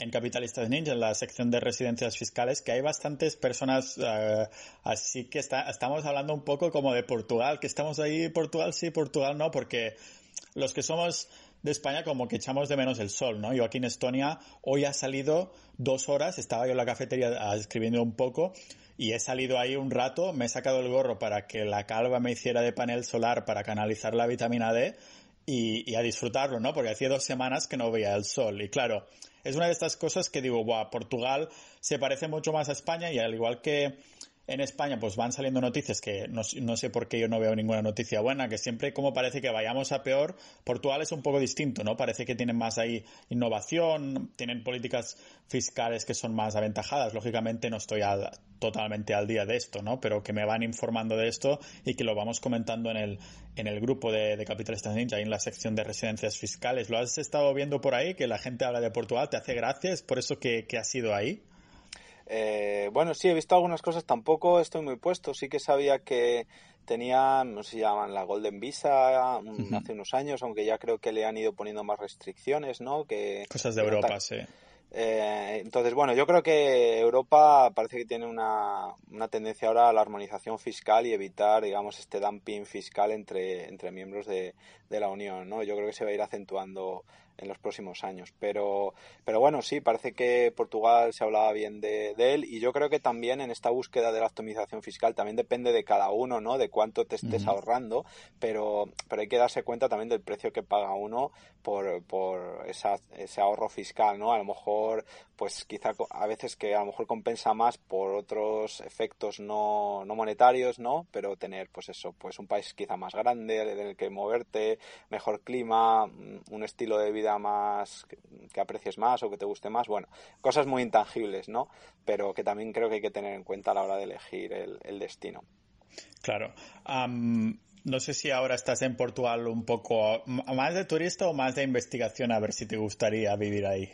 en Capitalistas Ninja, en la sección de residencias fiscales, que hay bastantes personas, eh, así que está, estamos hablando un poco como de Portugal, que estamos ahí, Portugal sí, Portugal no, porque los que somos de España como que echamos de menos el sol, ¿no? Yo aquí en Estonia hoy ha salido dos horas, estaba yo en la cafetería ah, escribiendo un poco y he salido ahí un rato, me he sacado el gorro para que la calva me hiciera de panel solar para canalizar la vitamina D y, a disfrutarlo, ¿no? Porque hacía dos semanas que no veía el sol y claro, es una de estas cosas que digo, guau, Portugal se parece mucho más a España y al igual que en España pues van saliendo noticias que no, sé por qué yo no veo ninguna noticia buena, que siempre como parece que vayamos a peor, Portugal es un poco distinto, ¿no? Parece que tienen más ahí innovación, tienen políticas fiscales que son más aventajadas. Lógicamente no estoy totalmente al día de esto, ¿no? Pero que me van informando de esto y que lo vamos comentando en el, en el grupo de, de Capitalistas Ninja, ahí en la sección de residencias fiscales. ¿Lo has estado viendo por ahí? Que la gente habla de Portugal, ¿te hace gracias por eso que, que ha sido ahí? Eh, bueno, sí, he visto algunas cosas, tampoco estoy muy puesto. Sí que sabía que tenían, no sé si llaman la Golden Visa mm, hace unos años, aunque ya creo que le han ido poniendo más restricciones, ¿no? Que, Cosas de Europa, sí. Eh, entonces, bueno, yo creo que Europa parece que tiene una, una, tendencia ahora a la armonización fiscal y evitar, digamos, este dumping fiscal entre, entre miembros de, de la Unión, ¿no? Yo creo que se va a ir acentuando en los próximos años. Pero, pero bueno, sí, parece que Portugal se hablaba bien de, él y yo creo que también en esta búsqueda de la optimización fiscal también depende de cada uno, ¿no? De cuánto te estés ahorrando, pero, pero hay que darse cuenta también del precio que paga uno por, por ese ahorro fiscal, ¿no? A lo mejor, pues quizá a veces que a lo mejor compensa más por otros efectos no, no monetarios, ¿no? Pero tener, pues eso, pues un país quizá más grande en el que moverte, mejor clima, un estilo de vida más que, aprecies más o que te guste más, bueno, cosas muy intangibles, ¿no? Pero que también creo que hay que tener en cuenta a la hora de elegir el, destino. Claro. no sé si ahora estás en Portugal un poco más de turista o más de investigación, a ver si te gustaría vivir ahí.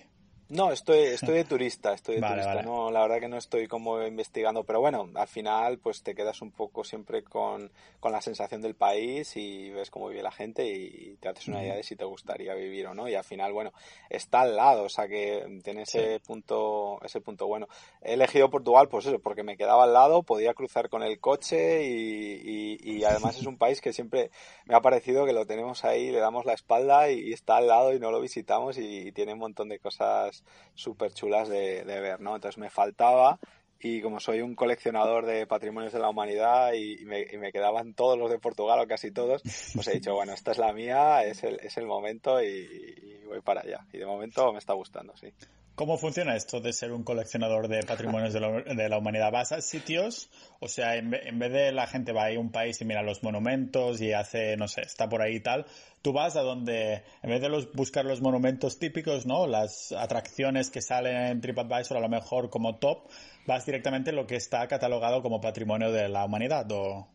No, estoy, estoy de turista, estoy de turista. No, la verdad que no estoy como investigando, pero bueno, al final pues te quedas un poco siempre con, con la sensación del país y ves cómo vive la gente y te haces una idea de si te gustaría vivir o no. Y al final, bueno, está al lado, o sea que tiene ese punto, ese punto bueno. He elegido Portugal, pues eso, porque me quedaba al lado, podía cruzar con el coche y, y, además es un país que siempre me ha parecido que lo tenemos ahí, le damos la espalda y, está al lado y no lo visitamos y tiene un montón de cosas súper chulas de, ver, ¿no? Entonces me faltaba y como soy un coleccionador de patrimonios de la humanidad y, me, quedaban todos los de Portugal o casi todos, pues he dicho, bueno, esta es la mía, es el, es el momento y, voy para allá. Y de momento me está gustando, sí. ¿Cómo funciona esto de ser un coleccionador de patrimonios de la, humanidad? ¿Vas a sitios? O sea, en, vez de la gente va a un país y mira los monumentos y hace, no sé, está por ahí y tal, tú vas a donde, en vez de los, buscar los monumentos típicos, ¿no? Las atracciones que salen en TripAdvisor a lo mejor como top, vas directamente a lo que está catalogado como patrimonio de la humanidad o...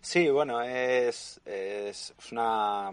Sí, bueno, es, es una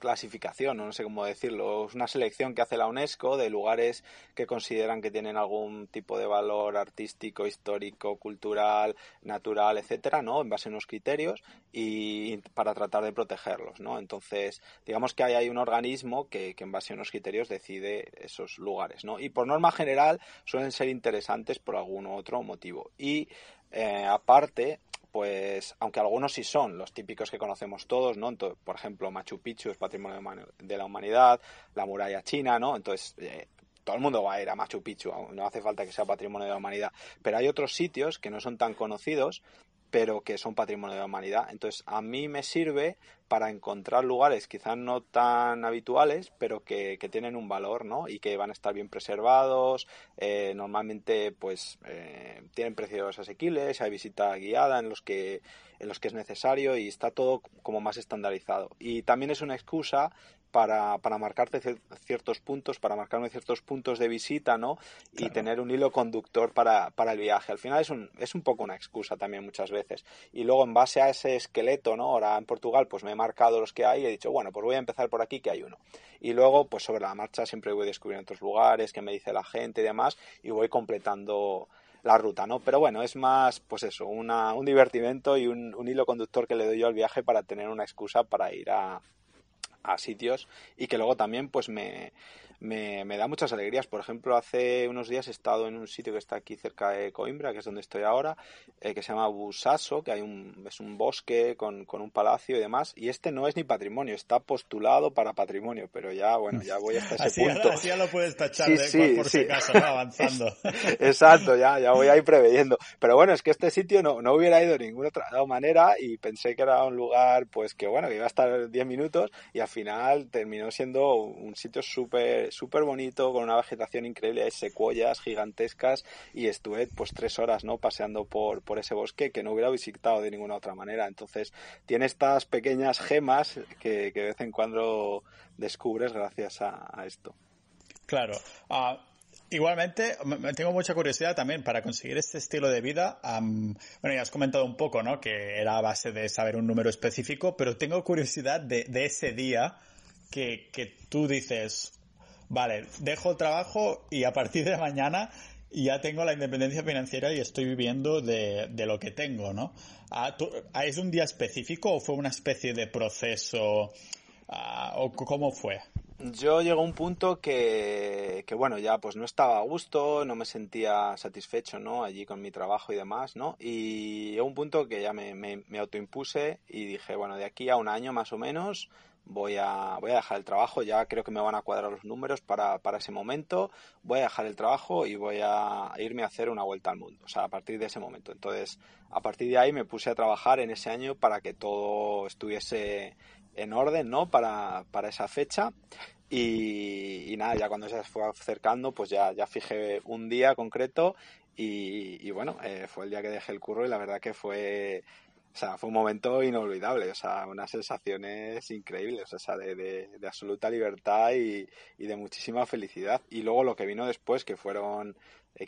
clasificación, no sé cómo decirlo, es una selección que hace la UNESCO de lugares que consideran que tienen algún tipo de valor artístico, histórico, cultural, natural, etcétera, ¿no? En base a unos criterios y para tratar de protegerlos, ¿no? Entonces, digamos que hay, hay un organismo que, que en base a unos criterios decide esos lugares, ¿no? Y por norma general suelen ser interesantes por algún otro motivo. Y eh, aparte, pues aunque algunos sí son los típicos que conocemos todos, ¿no? por ejemplo, Machu Picchu es patrimonio de la humanidad, la muralla china, ¿no? Entonces, eh, todo el mundo va a ir a Machu Picchu, no hace falta que sea patrimonio de la humanidad, pero hay otros sitios que no son tan conocidos pero que son patrimonio de la humanidad. Entonces, a mí me sirve para encontrar lugares quizás no tan habituales, pero que, tienen un valor, ¿no? Y que van a estar bien preservados, eh, normalmente, pues, eh, tienen precios asequibles, hay visita guiada en los que en los que es necesario y está todo como más estandarizado. Y también es una excusa para, para marcarte ciertos puntos, para marcarme ciertos puntos de visita, ¿no? Y tener un hilo conductor para, para, el viaje. Al final es un, es un poco una excusa también muchas veces. Y luego en base a ese esqueleto, ¿no? Ahora en Portugal pues me he marcado los que hay y he dicho, bueno, pues voy a empezar por aquí que hay uno. Y luego pues sobre la marcha siempre voy descubriendo otros lugares, que me dice la gente y demás, y voy completando la ruta, ¿no? Pero bueno, es más, pues eso, una, un divertimento y un, un hilo conductor que le doy yo al viaje para tener una excusa para ir a, a sitios y que luego también pues me, me, me, da muchas alegrías. Por ejemplo, hace unos días he estado en un sitio que está aquí cerca de Coimbra, que es donde estoy ahora, eh, que se llama Busaso, que hay un, es un bosque con, con, un palacio y demás. Y este no es ni patrimonio, está postulado para patrimonio, pero ya, bueno, ya voy hasta ese así, punto. Así ya lo puedes tachar sí, de, sí, por, sí. si acaso, ¿no? avanzando. Exacto, ya, ya voy ahí preveyendo. Pero bueno, es que este sitio no, no hubiera ido de ninguna otra manera y pensé que era un lugar, pues que bueno, que iba a estar 10 minutos y al final terminó siendo un sitio súper súper bonito, con una vegetación increíble, hay secuoyas gigantescas y estuve pues tres horas, ¿no? Paseando por, por ese bosque que no hubiera visitado de ninguna otra manera. Entonces, tiene estas pequeñas gemas que, que de vez en cuando descubres gracias a, esto. Claro. Uh, igualmente, me tengo mucha curiosidad también para conseguir este estilo de vida. Um, bueno, ya has comentado un poco, ¿no? Que era a base de saber un número específico, pero tengo curiosidad de, de ese día que, que tú dices, vale, dejo el trabajo y a partir de mañana ya tengo la independencia financiera y estoy viviendo de, de lo que tengo, ¿no? Ah, ¿Es un día específico o fue una especie de proceso? Ah, ¿O cómo fue? Yo llegó a un punto que, que, bueno, ya pues no estaba a gusto, no me sentía satisfecho, ¿no? Allí con mi trabajo y demás, ¿no? Y llegó un punto que ya me, me, me autoimpuse y dije, bueno, de aquí a un año más o menos voy a, voy a dejar el trabajo, ya creo que me van a cuadrar los números para, para ese momento, voy a dejar el trabajo y voy a irme a hacer una vuelta al mundo, o sea, a partir de ese momento. Entonces, a partir de ahí me puse a trabajar en ese año para que todo estuviese en orden, ¿no? Para, para esa fecha. Y, y, nada, ya cuando se fue acercando, pues ya, ya fijé un día concreto y, bueno, eh, fue el día que dejé el curro y la verdad que fue, o sea, fue un momento inolvidable, o sea, unas sensaciones increíbles, o sea, de, de, de absoluta libertad y, y, de muchísima felicidad. Y luego lo que vino después, que fueron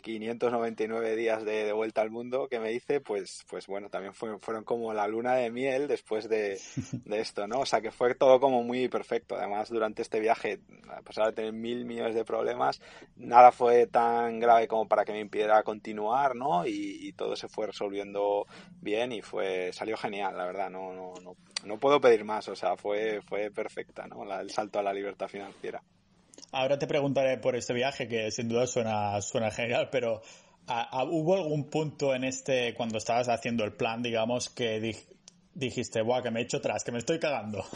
599 días de, de, vuelta al mundo que me hice, pues, pues bueno, también fue, fueron como la luna de miel después de, de, esto, ¿no? O sea, que fue todo como muy perfecto. Además, durante este viaje, a pesar de tener mil millones de problemas, nada fue tan grave como para que me impidiera continuar, ¿no? Y, y todo se fue resolviendo bien y fue, salió genial, la verdad, no, no, no, no puedo pedir más, o sea, fue, fue perfecta, ¿no? La, el salto a la libertad financiera. Ahora te preguntaré por este viaje que sin duda suena, suena genial, pero ¿a, a, ¿hubo algún punto en este, cuando estabas haciendo el plan, digamos, que di, dijiste, guau, que me he hecho atrás, que me estoy cagando?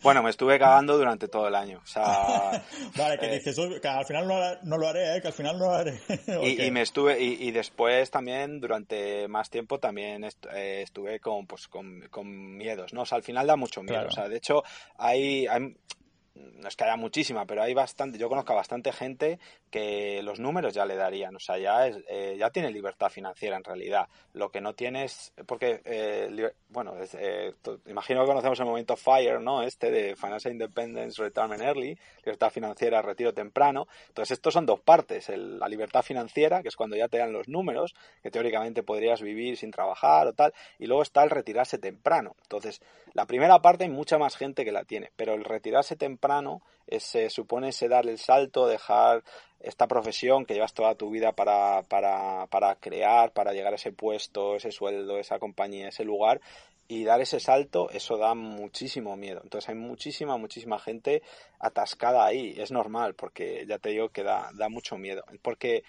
Bueno, me estuve cagando durante todo el año. O sea, vale, que eh, dices, que al final no, no, lo haré, ¿eh? que al final no lo haré. okay. y, y, me estuve, y, y, después también, durante más tiempo, también est eh, estuve con, pues, con, con, miedos, ¿no? O sea, al final da mucho miedo. Claro. O sea, de hecho, hay, hay no es que haya muchísima, pero hay bastante, yo conozco a bastante gente que los números ya le darían, o sea, ya es, eh, ya tiene libertad financiera en realidad. Lo que no tiene es, porque, eh, bueno, es, eh, imagino que conocemos el momento FIRE, ¿no? Este de Financial Independence, Retirement Early, libertad financiera, retiro temprano. Entonces, estos son dos partes, la libertad financiera, que es cuando ya te dan los números, que teóricamente podrías vivir sin trabajar o tal, y luego está el retirarse temprano. Entonces, la primera parte hay mucha más gente que la tiene, pero el retirarse temprano es, se supone ese dar el salto, dejar esta profesión que llevas toda tu vida para, para, para crear, para llegar a ese puesto, ese sueldo, esa compañía, ese lugar, y dar ese salto, eso da muchísimo miedo. Entonces hay muchísima, muchísima gente atascada ahí. Es normal, porque ya te digo que da, da mucho miedo. Porque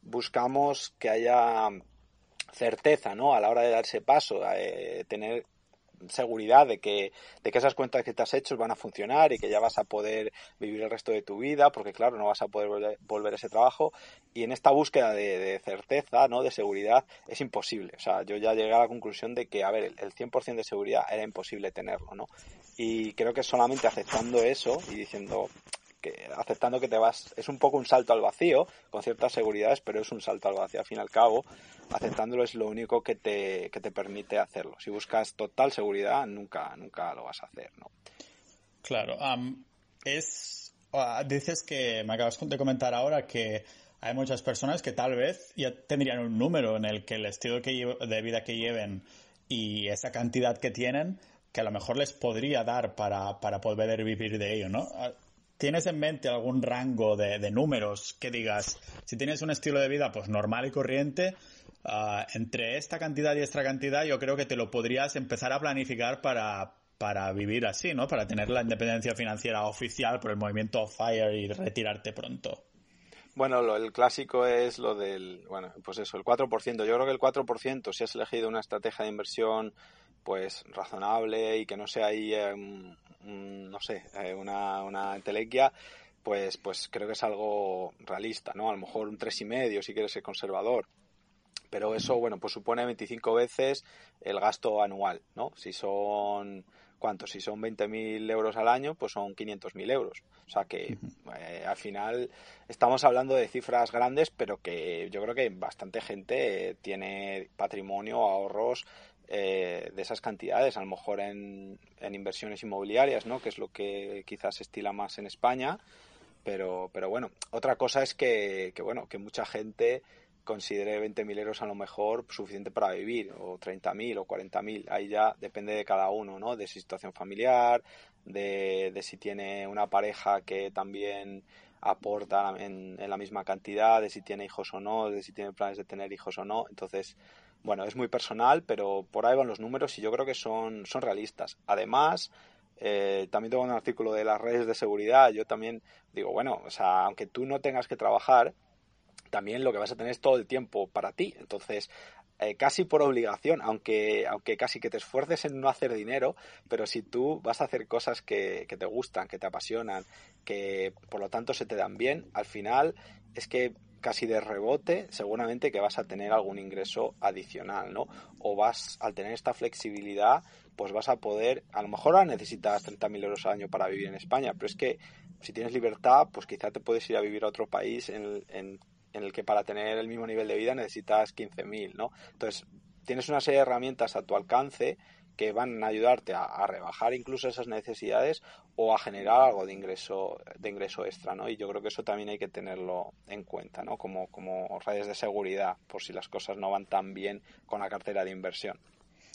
buscamos que haya certeza, ¿no? A la hora de darse paso, eh, tener seguridad de que, de que esas cuentas que te has hecho van a funcionar y que ya vas a poder vivir el resto de tu vida, porque claro, no vas a poder volver, a ese trabajo. Y en esta búsqueda de, de, certeza, ¿no? de seguridad, es imposible. O sea, yo ya llegué a la conclusión de que, a ver, el 100% de seguridad era imposible tenerlo, ¿no? Y creo que solamente aceptando eso y diciendo, aceptando que te vas, es un poco un salto al vacío, con ciertas seguridades, pero es un salto al vacío al fin y al cabo, aceptándolo es lo único que te, que te permite hacerlo. Si buscas total seguridad, nunca, nunca lo vas a hacer, ¿no? Claro, um, es, uh, dices que me acabas de comentar ahora que hay muchas personas que tal vez ya tendrían un número en el que el estilo que de vida que lleven y esa cantidad que tienen, que a lo mejor les podría dar para, para poder vivir de ello, ¿no? ¿Tienes en mente algún rango de, de, números que digas, si tienes un estilo de vida pues normal y corriente, uh, entre esta cantidad y esta cantidad yo creo que te lo podrías empezar a planificar para, para vivir así, ¿no? Para tener la independencia financiera oficial por el movimiento FIRE y retirarte pronto. Bueno, lo, el clásico es lo del, bueno, pues eso, el 4%. Yo creo que el 4%, si has elegido una estrategia de inversión, pues razonable y que no sea ahí, em, no sé, eh, una, una entelequia, pues, pues creo que es algo realista, ¿no? A lo mejor un 3,5 si quieres ser conservador. Pero eso, bueno, pues supone 25 veces el gasto anual, ¿no? Si son ¿cuánto? Si son 20.000 euros al año, pues son 500.000 euros. O sea que eh, al final estamos hablando de cifras grandes, pero que yo creo que bastante gente tiene patrimonio, ahorros eh, de esas cantidades, a lo mejor en, inversiones inmobiliarias, ¿no? que es lo que quizás estila más en España. Pero, pero bueno, otra cosa es que, que bueno, que mucha gente considere 20.000 euros a lo mejor suficiente para vivir, o 30.000 o 40.000. Ahí ya depende de cada uno, ¿no? De su situación familiar, de, de si tiene una pareja que también aporta en, en, la misma cantidad, de si tiene hijos o no, de si tiene planes de tener hijos o no. Entonces, bueno, es muy personal, pero por ahí van los números y yo creo que son, son realistas. Además, eh, también tengo un artículo de las redes de seguridad. Yo también digo, bueno, o sea, aunque tú no tengas que trabajar, también lo que vas a tener es todo el tiempo para ti. Entonces, eh, casi por obligación, aunque, aunque casi que te esfuerces en no hacer dinero, pero si tú vas a hacer cosas que, que te gustan, que te apasionan, que por lo tanto se te dan bien, al final es que casi de rebote, seguramente que vas a tener algún ingreso adicional, ¿no? O vas, al tener esta flexibilidad, pues vas a poder, a lo mejor ahora necesitas 30.000 euros al año para vivir en España, pero es que si tienes libertad, pues quizá te puedes ir a vivir a otro país en, en el que para tener el mismo nivel de vida necesitas 15.000, ¿no? Entonces, tienes una serie de herramientas a tu alcance que van a ayudarte a, rebajar incluso esas necesidades o a generar algo de ingreso de ingreso extra, ¿no? Y yo creo que eso también hay que tenerlo en cuenta, ¿no? Como, como redes de seguridad, por si las cosas no van tan bien con la cartera de inversión.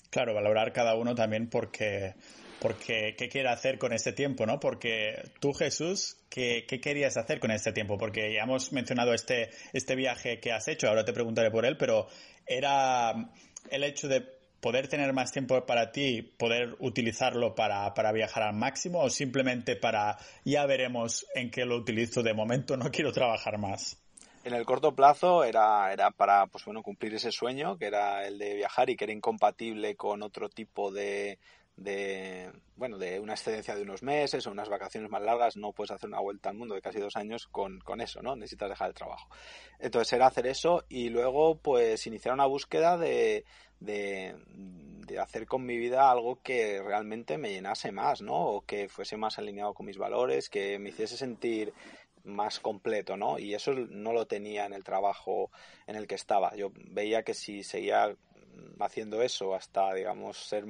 Claro, valorar cada uno también porque porque qué quiere hacer con este tiempo, ¿no? Porque tú, Jesús, ¿qué, ¿qué, querías hacer con este tiempo? Porque ya hemos mencionado este, este viaje que has hecho, ahora te preguntaré por él, pero era el hecho de poder tener más tiempo para ti, poder utilizarlo para, para viajar al máximo o simplemente para ya veremos en qué lo utilizo de momento, no quiero trabajar más. En el corto plazo era, era para pues bueno cumplir ese sueño que era el de viajar y que era incompatible con otro tipo de, de bueno de una excedencia de unos meses o unas vacaciones más largas no puedes hacer una vuelta al mundo de casi dos años con, con eso no necesitas dejar el trabajo. Entonces era hacer eso y luego pues iniciar una búsqueda de, de, hacer con mi vida algo que realmente me llenase más no o que fuese más alineado con mis valores que me hiciese sentir más completo, ¿no? Y eso no lo tenía en el trabajo en el que estaba. Yo veía que si seguía haciendo eso hasta, digamos, ser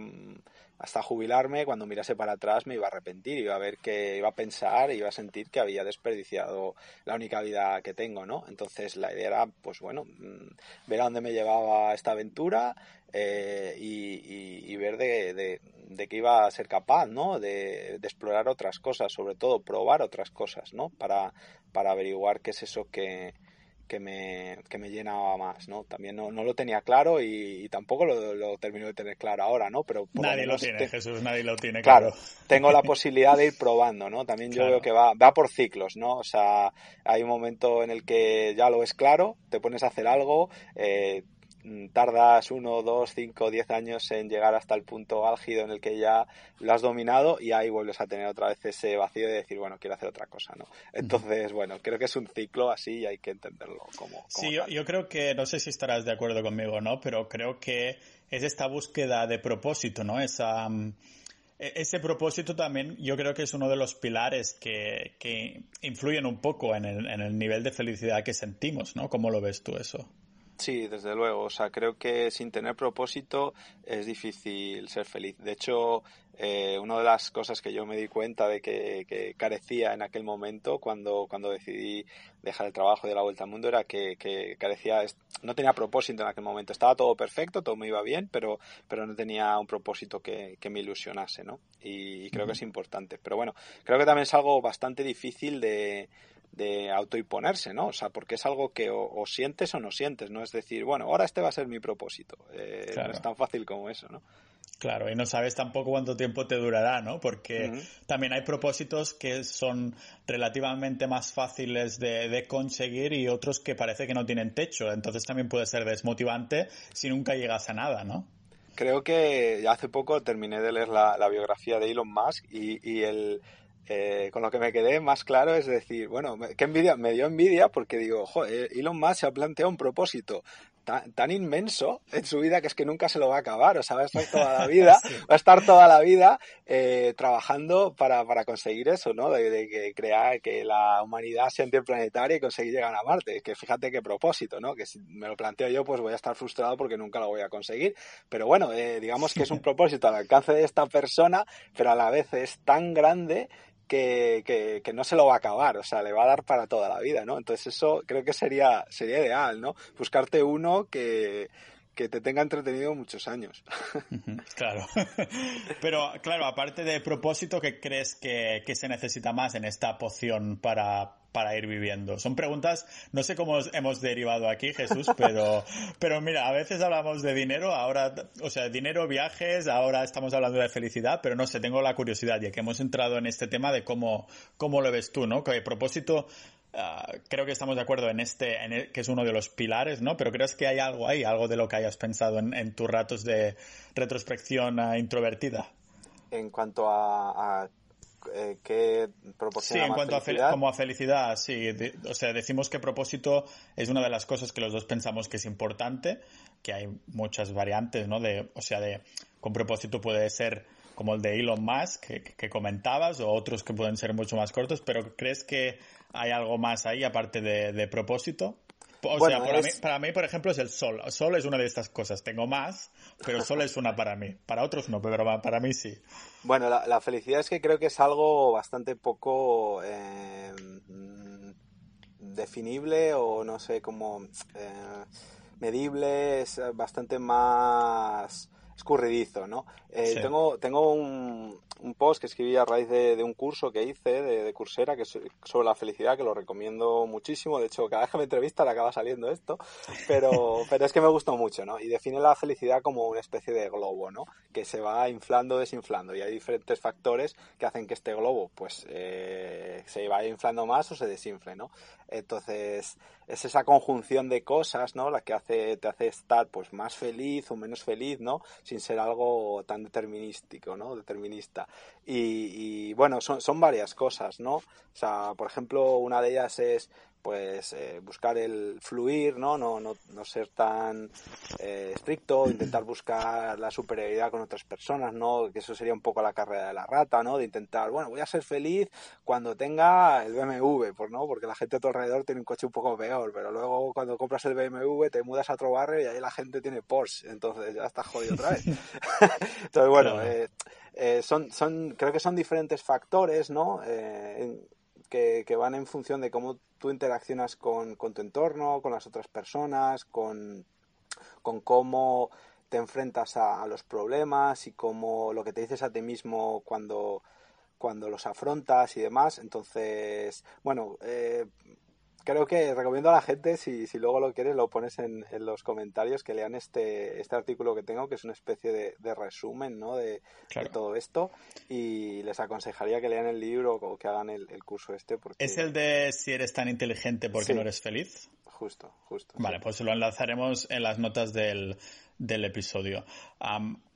hasta jubilarme, cuando mirase para atrás me iba a arrepentir, iba a ver que iba a pensar, iba a sentir que había desperdiciado la única vida que tengo, ¿no? Entonces la idea era, pues bueno, mm, ver a dónde me llevaba esta aventura eh, y, y, ver de, de, de, que iba a ser capaz, ¿no? De, de, explorar otras cosas, sobre todo probar otras cosas, ¿no? Para, para averiguar qué es eso que, que me, que me llenaba más, ¿no? También no, no lo tenía claro y, y tampoco lo, lo, termino de tener claro ahora, ¿no? Pero nadie lo, lo tiene, te... Jesús, nadie lo tiene claro. claro. tengo la posibilidad de ir probando, ¿no? También yo claro. veo que va, va por ciclos, ¿no? O sea, hay un momento en el que ya lo es claro, te pones a hacer algo, eh, tardas uno, dos, cinco, diez años en llegar hasta el punto álgido en el que ya lo has dominado y ahí vuelves a tener otra vez ese vacío de decir, bueno, quiero hacer otra cosa, ¿no? Entonces, bueno, creo que es un ciclo así y hay que entenderlo como... como sí, yo, yo, creo que, no sé si estarás de acuerdo conmigo, ¿no? Pero creo que es esta búsqueda de propósito, ¿no? Esa... Um, ese propósito también yo creo que es uno de los pilares que, que influyen un poco en el, en el nivel de felicidad que sentimos, ¿no? ¿Cómo lo ves tú eso? Sí, desde luego. O sea, creo que sin tener propósito es difícil ser feliz. De hecho, eh, una de las cosas que yo me di cuenta de que, que, carecía en aquel momento cuando, cuando decidí dejar el trabajo y de la vuelta al mundo era que, que, carecía, no tenía propósito en aquel momento. Estaba todo perfecto, todo me iba bien, pero, pero no tenía un propósito que, que me ilusionase, ¿no? Y, y creo uh -huh. que es importante. Pero bueno, creo que también es algo bastante difícil de, de autoimponerse, ¿no? O sea, porque es algo que o, o, sientes o no sientes, ¿no? Es decir, bueno, ahora este va a ser mi propósito. Eh, claro. No es tan fácil como eso, ¿no? Claro, y no sabes tampoco cuánto tiempo te durará, ¿no? Porque también hay propósitos que son relativamente más fáciles de, conseguir y otros que parece que no tienen techo. Entonces también puede ser desmotivante si nunca llegas a nada, ¿no? Creo que hace poco terminé de leer la, biografía de Elon Musk y, el, eh, con lo que me quedé más claro es decir, bueno, qué envidia, me dio envidia porque digo, joder, Elon Musk se ha planteado un propósito tan, inmenso en su vida que es que nunca se lo va a acabar. O sea, va a estar toda la vida, va a estar toda la vida eh, trabajando para, para, conseguir eso, ¿no? De, que crear que la humanidad sea interplanetaria y conseguir llegar a Marte. Que fíjate qué propósito, ¿no? Que si me lo planteo yo, pues voy a estar frustrado porque nunca lo voy a conseguir. Pero bueno, eh, digamos que es un propósito al alcance de esta persona, pero a la vez es tan grande que, que, no se lo va a acabar, o sea, le va a dar para toda la vida, ¿no? Entonces eso creo que sería, sería ideal, ¿no? Buscarte uno que, que te tenga entretenido muchos años. Claro. Pero, claro, aparte de propósito, ¿qué crees que, que se necesita más en esta poción para, para ir viviendo? Son preguntas, no sé cómo hemos derivado aquí, Jesús, pero, pero mira, a veces hablamos de dinero, ahora, o sea, dinero, viajes, ahora estamos hablando de felicidad, pero no sé, tengo la curiosidad, ya que hemos entrado en este tema de cómo, cómo lo ves tú, ¿no? Que propósito, ah, creo que estamos de acuerdo en este, en que es uno de los pilares, ¿no? Pero crees que hay algo ahí, algo de lo que hayas pensado en, tus ratos de retrospección ah, introvertida. En cuanto a eh, qué proporciona Sí, en cuanto a como a felicidad, sí. o sea, decimos que propósito es una de las cosas que los dos pensamos que es importante, que hay muchas variantes, ¿no? De, o sea, de con propósito puede ser como el de Elon Musk que, comentabas o otros que pueden ser mucho más cortos, pero ¿crees que hay algo más ahí aparte de propósito? O sea, para, mí, para mí, por ejemplo, es el sol. El sol es una de estas cosas. Tengo más, pero el sol es una para mí. Para otros no, pero para mí sí. Bueno, la, felicidad es que creo que es algo bastante poco eh, definible o no sé cómo eh, medible. Es bastante más escurridizo, ¿no? Eh, tengo, tengo un, un, post que escribí a raíz de, un curso que hice de, de, Coursera que es sobre la felicidad, que lo recomiendo muchísimo. De hecho, cada vez que me entrevista le acaba saliendo esto, pero, pero es que me gustó mucho, ¿no? Y define la felicidad como una especie de globo, ¿no? Que se va inflando, desinflando. Y hay diferentes factores que hacen que este globo, pues, eh, se vaya inflando más o se desinfle, ¿no? Entonces, es esa conjunción de cosas, ¿no? La que hace, te hace estar, pues, más feliz o menos feliz, ¿no? sin ser algo tan determinístico, ¿no? Determinista. Y, bueno, son, son varias cosas, ¿no? O sea, por ejemplo, una de ellas es pues eh, buscar el fluir, ¿no? No, no, no ser tan eh, estricto, intentar buscar la superioridad con otras personas, ¿no? Que eso sería un poco la carrera de la rata, ¿no? De intentar, bueno, voy a ser feliz cuando tenga el BMW, por, ¿no? Porque la gente a tu alrededor tiene un coche un poco peor, pero luego cuando compras el BMW te mudas a otro barrio y ahí la gente tiene Porsche, entonces ya estás jodido otra vez. entonces, bueno, eh, son, son, creo que son diferentes factores, ¿no? Que, van en función de cómo tú interaccionas con, tu entorno, con las otras personas, con, cómo te enfrentas a, los problemas y cómo lo que te dices a ti mismo cuando, cuando los afrontas y demás. Entonces, bueno, eh, creo que recomiendo a la gente, si, si luego lo quieres, lo pones en, en, los comentarios, que lean este, este artículo que tengo, que es una especie de, resumen ¿no? de, todo esto. Y les aconsejaría que lean el libro o que hagan el, curso este. Porque... ¿Es el de si eres tan inteligente porque no eres feliz? Justo, justo. Vale, pues lo enlazaremos en las notas del, del episodio.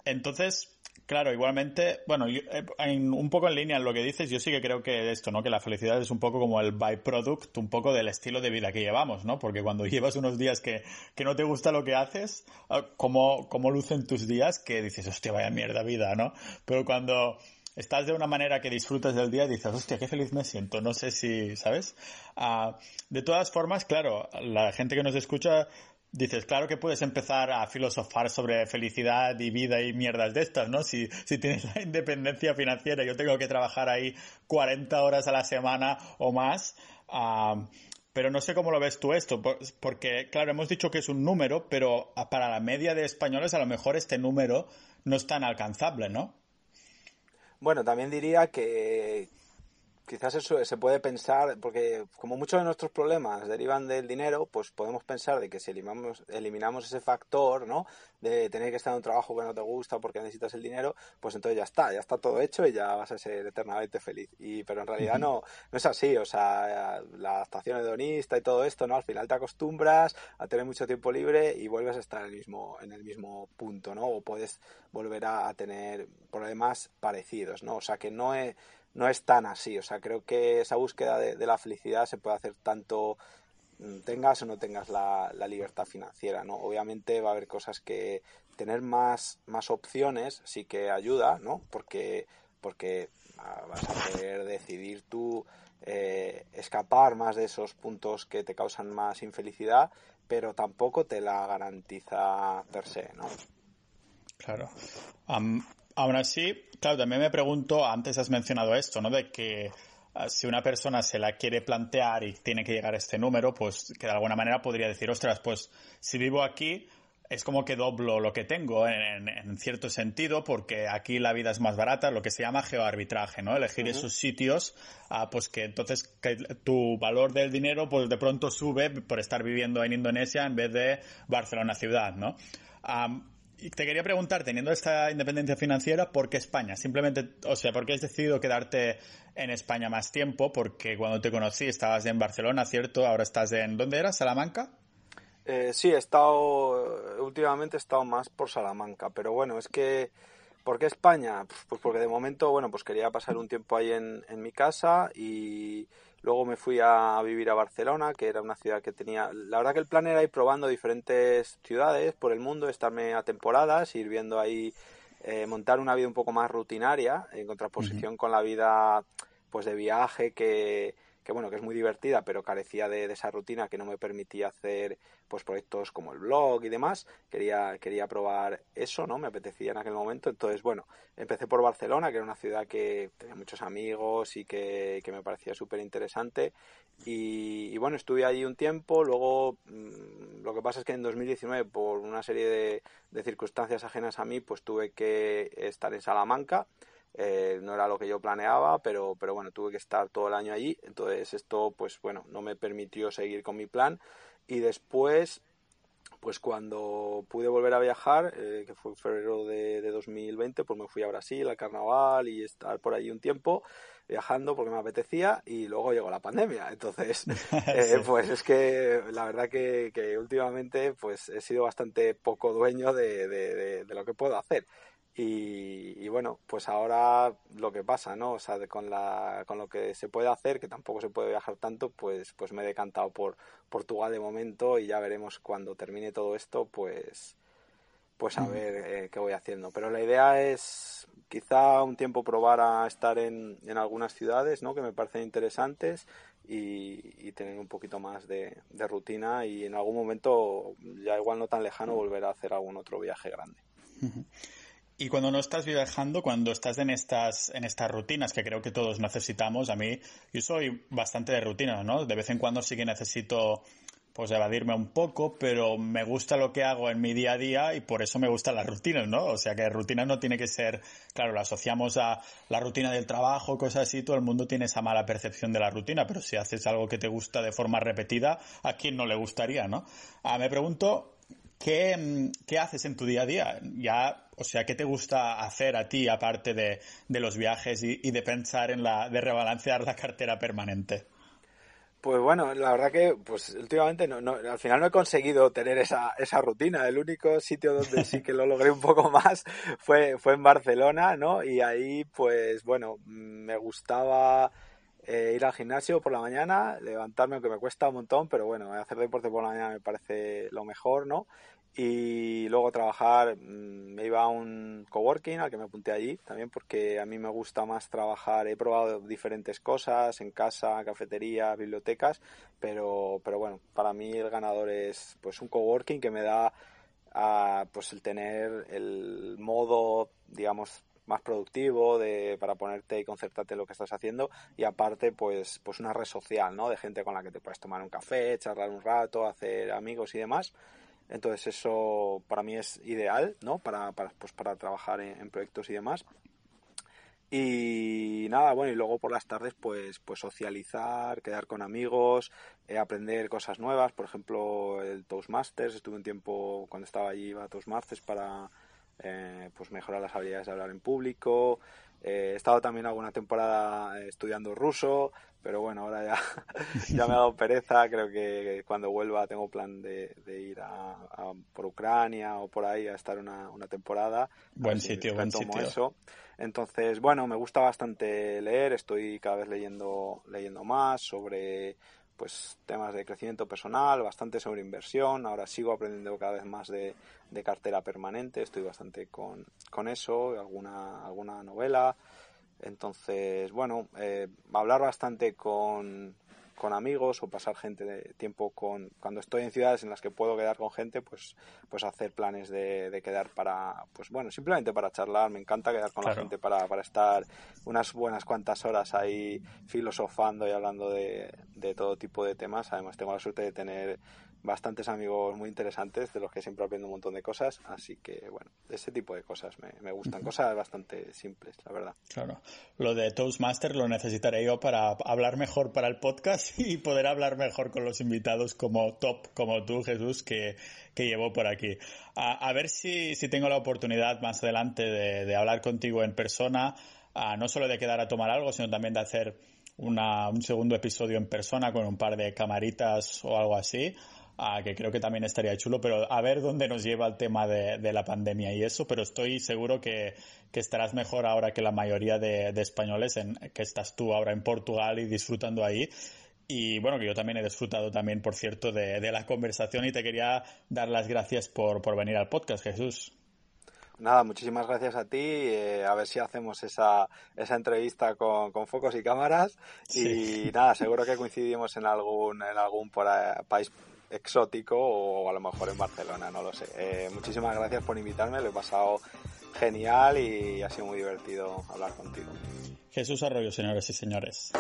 entonces, Claro, igualmente, bueno, eh, un poco en línea en lo que dices, yo sí que creo que esto, ¿no? Que la felicidad es un poco como el byproduct, un poco del estilo de vida que llevamos, ¿no? Porque cuando llevas unos días que, que no te gusta lo que haces, ah, ¿cómo, cómo lucen tus días? Que dices, hostia, vaya mierda vida, ¿no? Pero cuando estás de una manera que disfrutas del día, dices, hostia, qué feliz me siento. No sé si, ¿sabes? Ah, de todas formas, claro, la gente que nos escucha dices, claro que puedes empezar a filosofar sobre felicidad y vida y mierdas de estas, ¿no? Si, si tienes la independencia financiera, yo tengo que trabajar ahí 40 horas a la semana o más. pero no sé cómo lo ves tú esto, porque, claro, hemos dicho que es un número, pero para la media de españoles a lo mejor este número no es tan alcanzable, ¿no? Bueno, también diría que, quizás eso se puede pensar, porque como muchos de nuestros problemas derivan del dinero, pues podemos pensar de que si eliminamos, eliminamos ese factor, ¿no? De tener que estar en un trabajo que no te gusta porque necesitas el dinero, pues entonces ya está, ya está todo hecho y ya vas a ser eternamente feliz. Y, pero en realidad no, no es así, o sea, la adaptación hedonista y todo esto, ¿no? Al final te acostumbras a tener mucho tiempo libre y vuelves a estar en el mismo, en el mismo punto, ¿no? O puedes volver a, a tener problemas parecidos, ¿no? O sea que no es no es tan así. O sea, creo que esa búsqueda de, la felicidad se puede hacer tanto mm, tengas o no tengas la, libertad financiera, ¿no? Obviamente va a haber cosas que tener más, más opciones sí que ayuda, ¿no? Porque, porque ah, vas a poder decidir tú eh, escapar más de esos puntos que te causan más infelicidad, pero tampoco te la garantiza per se, ¿no? Claro. Aún así, claro, también me pregunto, antes has mencionado esto, ¿no? De que ah, si una persona se la quiere plantear y tiene que llegar a este número, pues que de alguna manera podría decir, ostras, pues si vivo aquí, es como que doblo lo que tengo en, cierto sentido, porque aquí la vida es más barata, lo que se llama geoarbitraje, ¿no? Elegir esos sitios, ah, pues que entonces tu valor del dinero, pues de pronto sube por estar viviendo en Indonesia en vez de Barcelona ciudad, ¿no? Y te quería preguntar, teniendo esta independencia financiera, ¿por qué España? Simplemente, o sea, ¿por qué has decidido quedarte en España más tiempo? Porque cuando te conocí estabas en Barcelona, ¿cierto? Ahora estás en... ¿Dónde eras? ¿Salamanca? Eh, sí, he estado... Últimamente he estado más por Salamanca, pero bueno, es que... ¿Por qué España? Pues porque de momento, bueno, pues quería pasar un tiempo ahí en mi casa y Luego me fui a vivir a Barcelona, que era una ciudad que tenía... La verdad que el plan era ir probando diferentes ciudades por el mundo, estarme a temporadas, ir viendo ahí, eh, montar una vida un poco más rutinaria, en contraposición con la vida pues de viaje que, que bueno, que es muy divertida, pero carecía de, esa rutina que no me permitía hacer pues proyectos como el blog y demás. Quería, quería probar eso, ¿no? Me apetecía en aquel momento. Entonces, bueno, empecé por Barcelona, que era una ciudad que tenía muchos amigos y que, me parecía súper interesante. Y, bueno, estuve allí un tiempo. Luego, mm, lo que pasa es que en 2019, por una serie de, de circunstancias ajenas a mí, pues tuve que estar en Salamanca. Eh, no era lo que yo planeaba, pero, pero bueno, tuve que estar todo el año allí. Entonces esto, pues bueno, no me permitió seguir con mi plan. Y después, pues cuando pude volver a viajar, eh, que fue en febrero de, de, 2020, pues me fui a Brasil, al carnaval y estar por ahí un tiempo viajando porque me apetecía y luego llegó la pandemia. Entonces, eh, pues es que la verdad que, que, últimamente pues he sido bastante poco dueño de, de, de lo que puedo hacer. Y, bueno, pues ahora lo que pasa, ¿no? O sea, con, la, con lo que se puede hacer, que tampoco se puede viajar tanto, pues, pues me he decantado por Portugal de momento y ya veremos cuando termine todo esto, pues, pues a ver eh, qué voy haciendo. Pero la idea es quizá un tiempo probar a estar en, en algunas ciudades, ¿no? Que me parecen interesantes y, tener un poquito más de, de rutina y en algún momento, ya igual no tan lejano, volver a hacer algún otro viaje grande. Y cuando no estás viajando, cuando estás en estas, en estas rutinas que creo que todos necesitamos, a mí, yo soy bastante de rutina, ¿no? De vez en cuando sí que necesito, pues, evadirme un poco, pero me gusta lo que hago en mi día a día y por eso me gustan las rutinas, ¿no? O sea que rutina no tiene que ser, claro, lo asociamos a la rutina del trabajo, cosas así, todo el mundo tiene esa mala percepción de la rutina, pero si haces algo que te gusta de forma repetida, ¿a quién no le gustaría, no? Ah, me pregunto, ¿Qué, ¿Qué, haces en tu día a día? Ya, o sea, ¿qué te gusta hacer a ti aparte de, de los viajes y, de pensar en la, de rebalancear la cartera permanente? Pues bueno, la verdad que, pues últimamente no, no, al final no he conseguido tener esa, esa rutina. El único sitio donde sí que lo logré un poco más fue, fue en Barcelona, ¿no? Y ahí, pues bueno, me gustaba eh, ir al gimnasio por la mañana, levantarme, aunque me cuesta un montón, pero bueno, hacer deporte por la mañana me parece lo mejor, ¿no? Y luego trabajar, mm, me iba a un coworking al que me apunté allí, también porque a mí me gusta más trabajar, he probado diferentes cosas en casa, cafetería, bibliotecas, pero, pero bueno, para mí el ganador es pues un coworking que me da a, pues el tener el modo, digamos, más productivo de, para ponerte y concertarte lo que estás haciendo y aparte pues, pues una red social, ¿no? De gente con la que te puedes tomar un café, charlar un rato, hacer amigos y demás. Entonces eso para mí es ideal, ¿no? Para, para, pues para trabajar en, proyectos y demás. Y nada, bueno, y luego por las tardes pues, pues socializar, quedar con amigos, eh, aprender cosas nuevas, por ejemplo el Toastmasters, estuve un tiempo cuando estaba allí iba Toastmasters para eh, pues mejorar las habilidades de hablar en público, eh, he estado también alguna temporada estudiando ruso, pero bueno, ahora ya, ya me ha dado pereza. Creo que cuando vuelva tengo plan de, ir a, por Ucrania o por ahí a estar una, una temporada. Buen sitio, buen sitio. Eso. Entonces, bueno, me gusta bastante leer. Estoy cada vez leyendo, leyendo más sobre pues temas de crecimiento personal, bastante sobre inversión. Ahora sigo aprendiendo cada vez más de, de cartera permanente. Estoy bastante con, con eso, alguna, alguna novela. Entonces, bueno, eh, hablar bastante con, con amigos o pasar gente de tiempo con cuando estoy en ciudades en las que puedo quedar con gente pues pues hacer planes de, de quedar para pues bueno simplemente para charlar. Me encanta quedar con la gente para, para estar unas buenas cuantas horas ahí filosofando y hablando de, de todo tipo de temas. Además tengo la suerte de tener bastantes amigos muy interesantes de los que siempre aprendo un montón de cosas, así que bueno, ese tipo de cosas me, me gustan, cosas bastante simples, la verdad. Claro, lo de Toastmaster lo necesitaré yo para hablar mejor para el podcast y poder hablar mejor con los invitados como top, como tú Jesús, que, que llevo por aquí. A, ver si, si tengo la oportunidad más adelante de, de hablar contigo en persona, no solo de quedar a tomar algo, sino también de hacer una, un segundo episodio en persona con un par de camaritas o algo así que creo que también estaría chulo, pero a ver dónde nos lleva el tema de, la pandemia y eso, pero estoy seguro que, estarás mejor ahora que la mayoría de, españoles, en, que estás tú ahora en Portugal y disfrutando ahí. Y bueno, que yo también he disfrutado también, por cierto, de, la conversación y te quería dar las gracias por, venir al podcast, Jesús. Nada, muchísimas gracias a ti. Eh, a ver si hacemos esa, esa entrevista con, focos y cámaras. Y nada, seguro que coincidimos en algún, en algún por país exótico o a lo mejor en Barcelona, no lo sé. Eh, muchísimas gracias por invitarme, lo he pasado genial y ha sido muy divertido hablar contigo. Jesús Arroyo, señores y señores.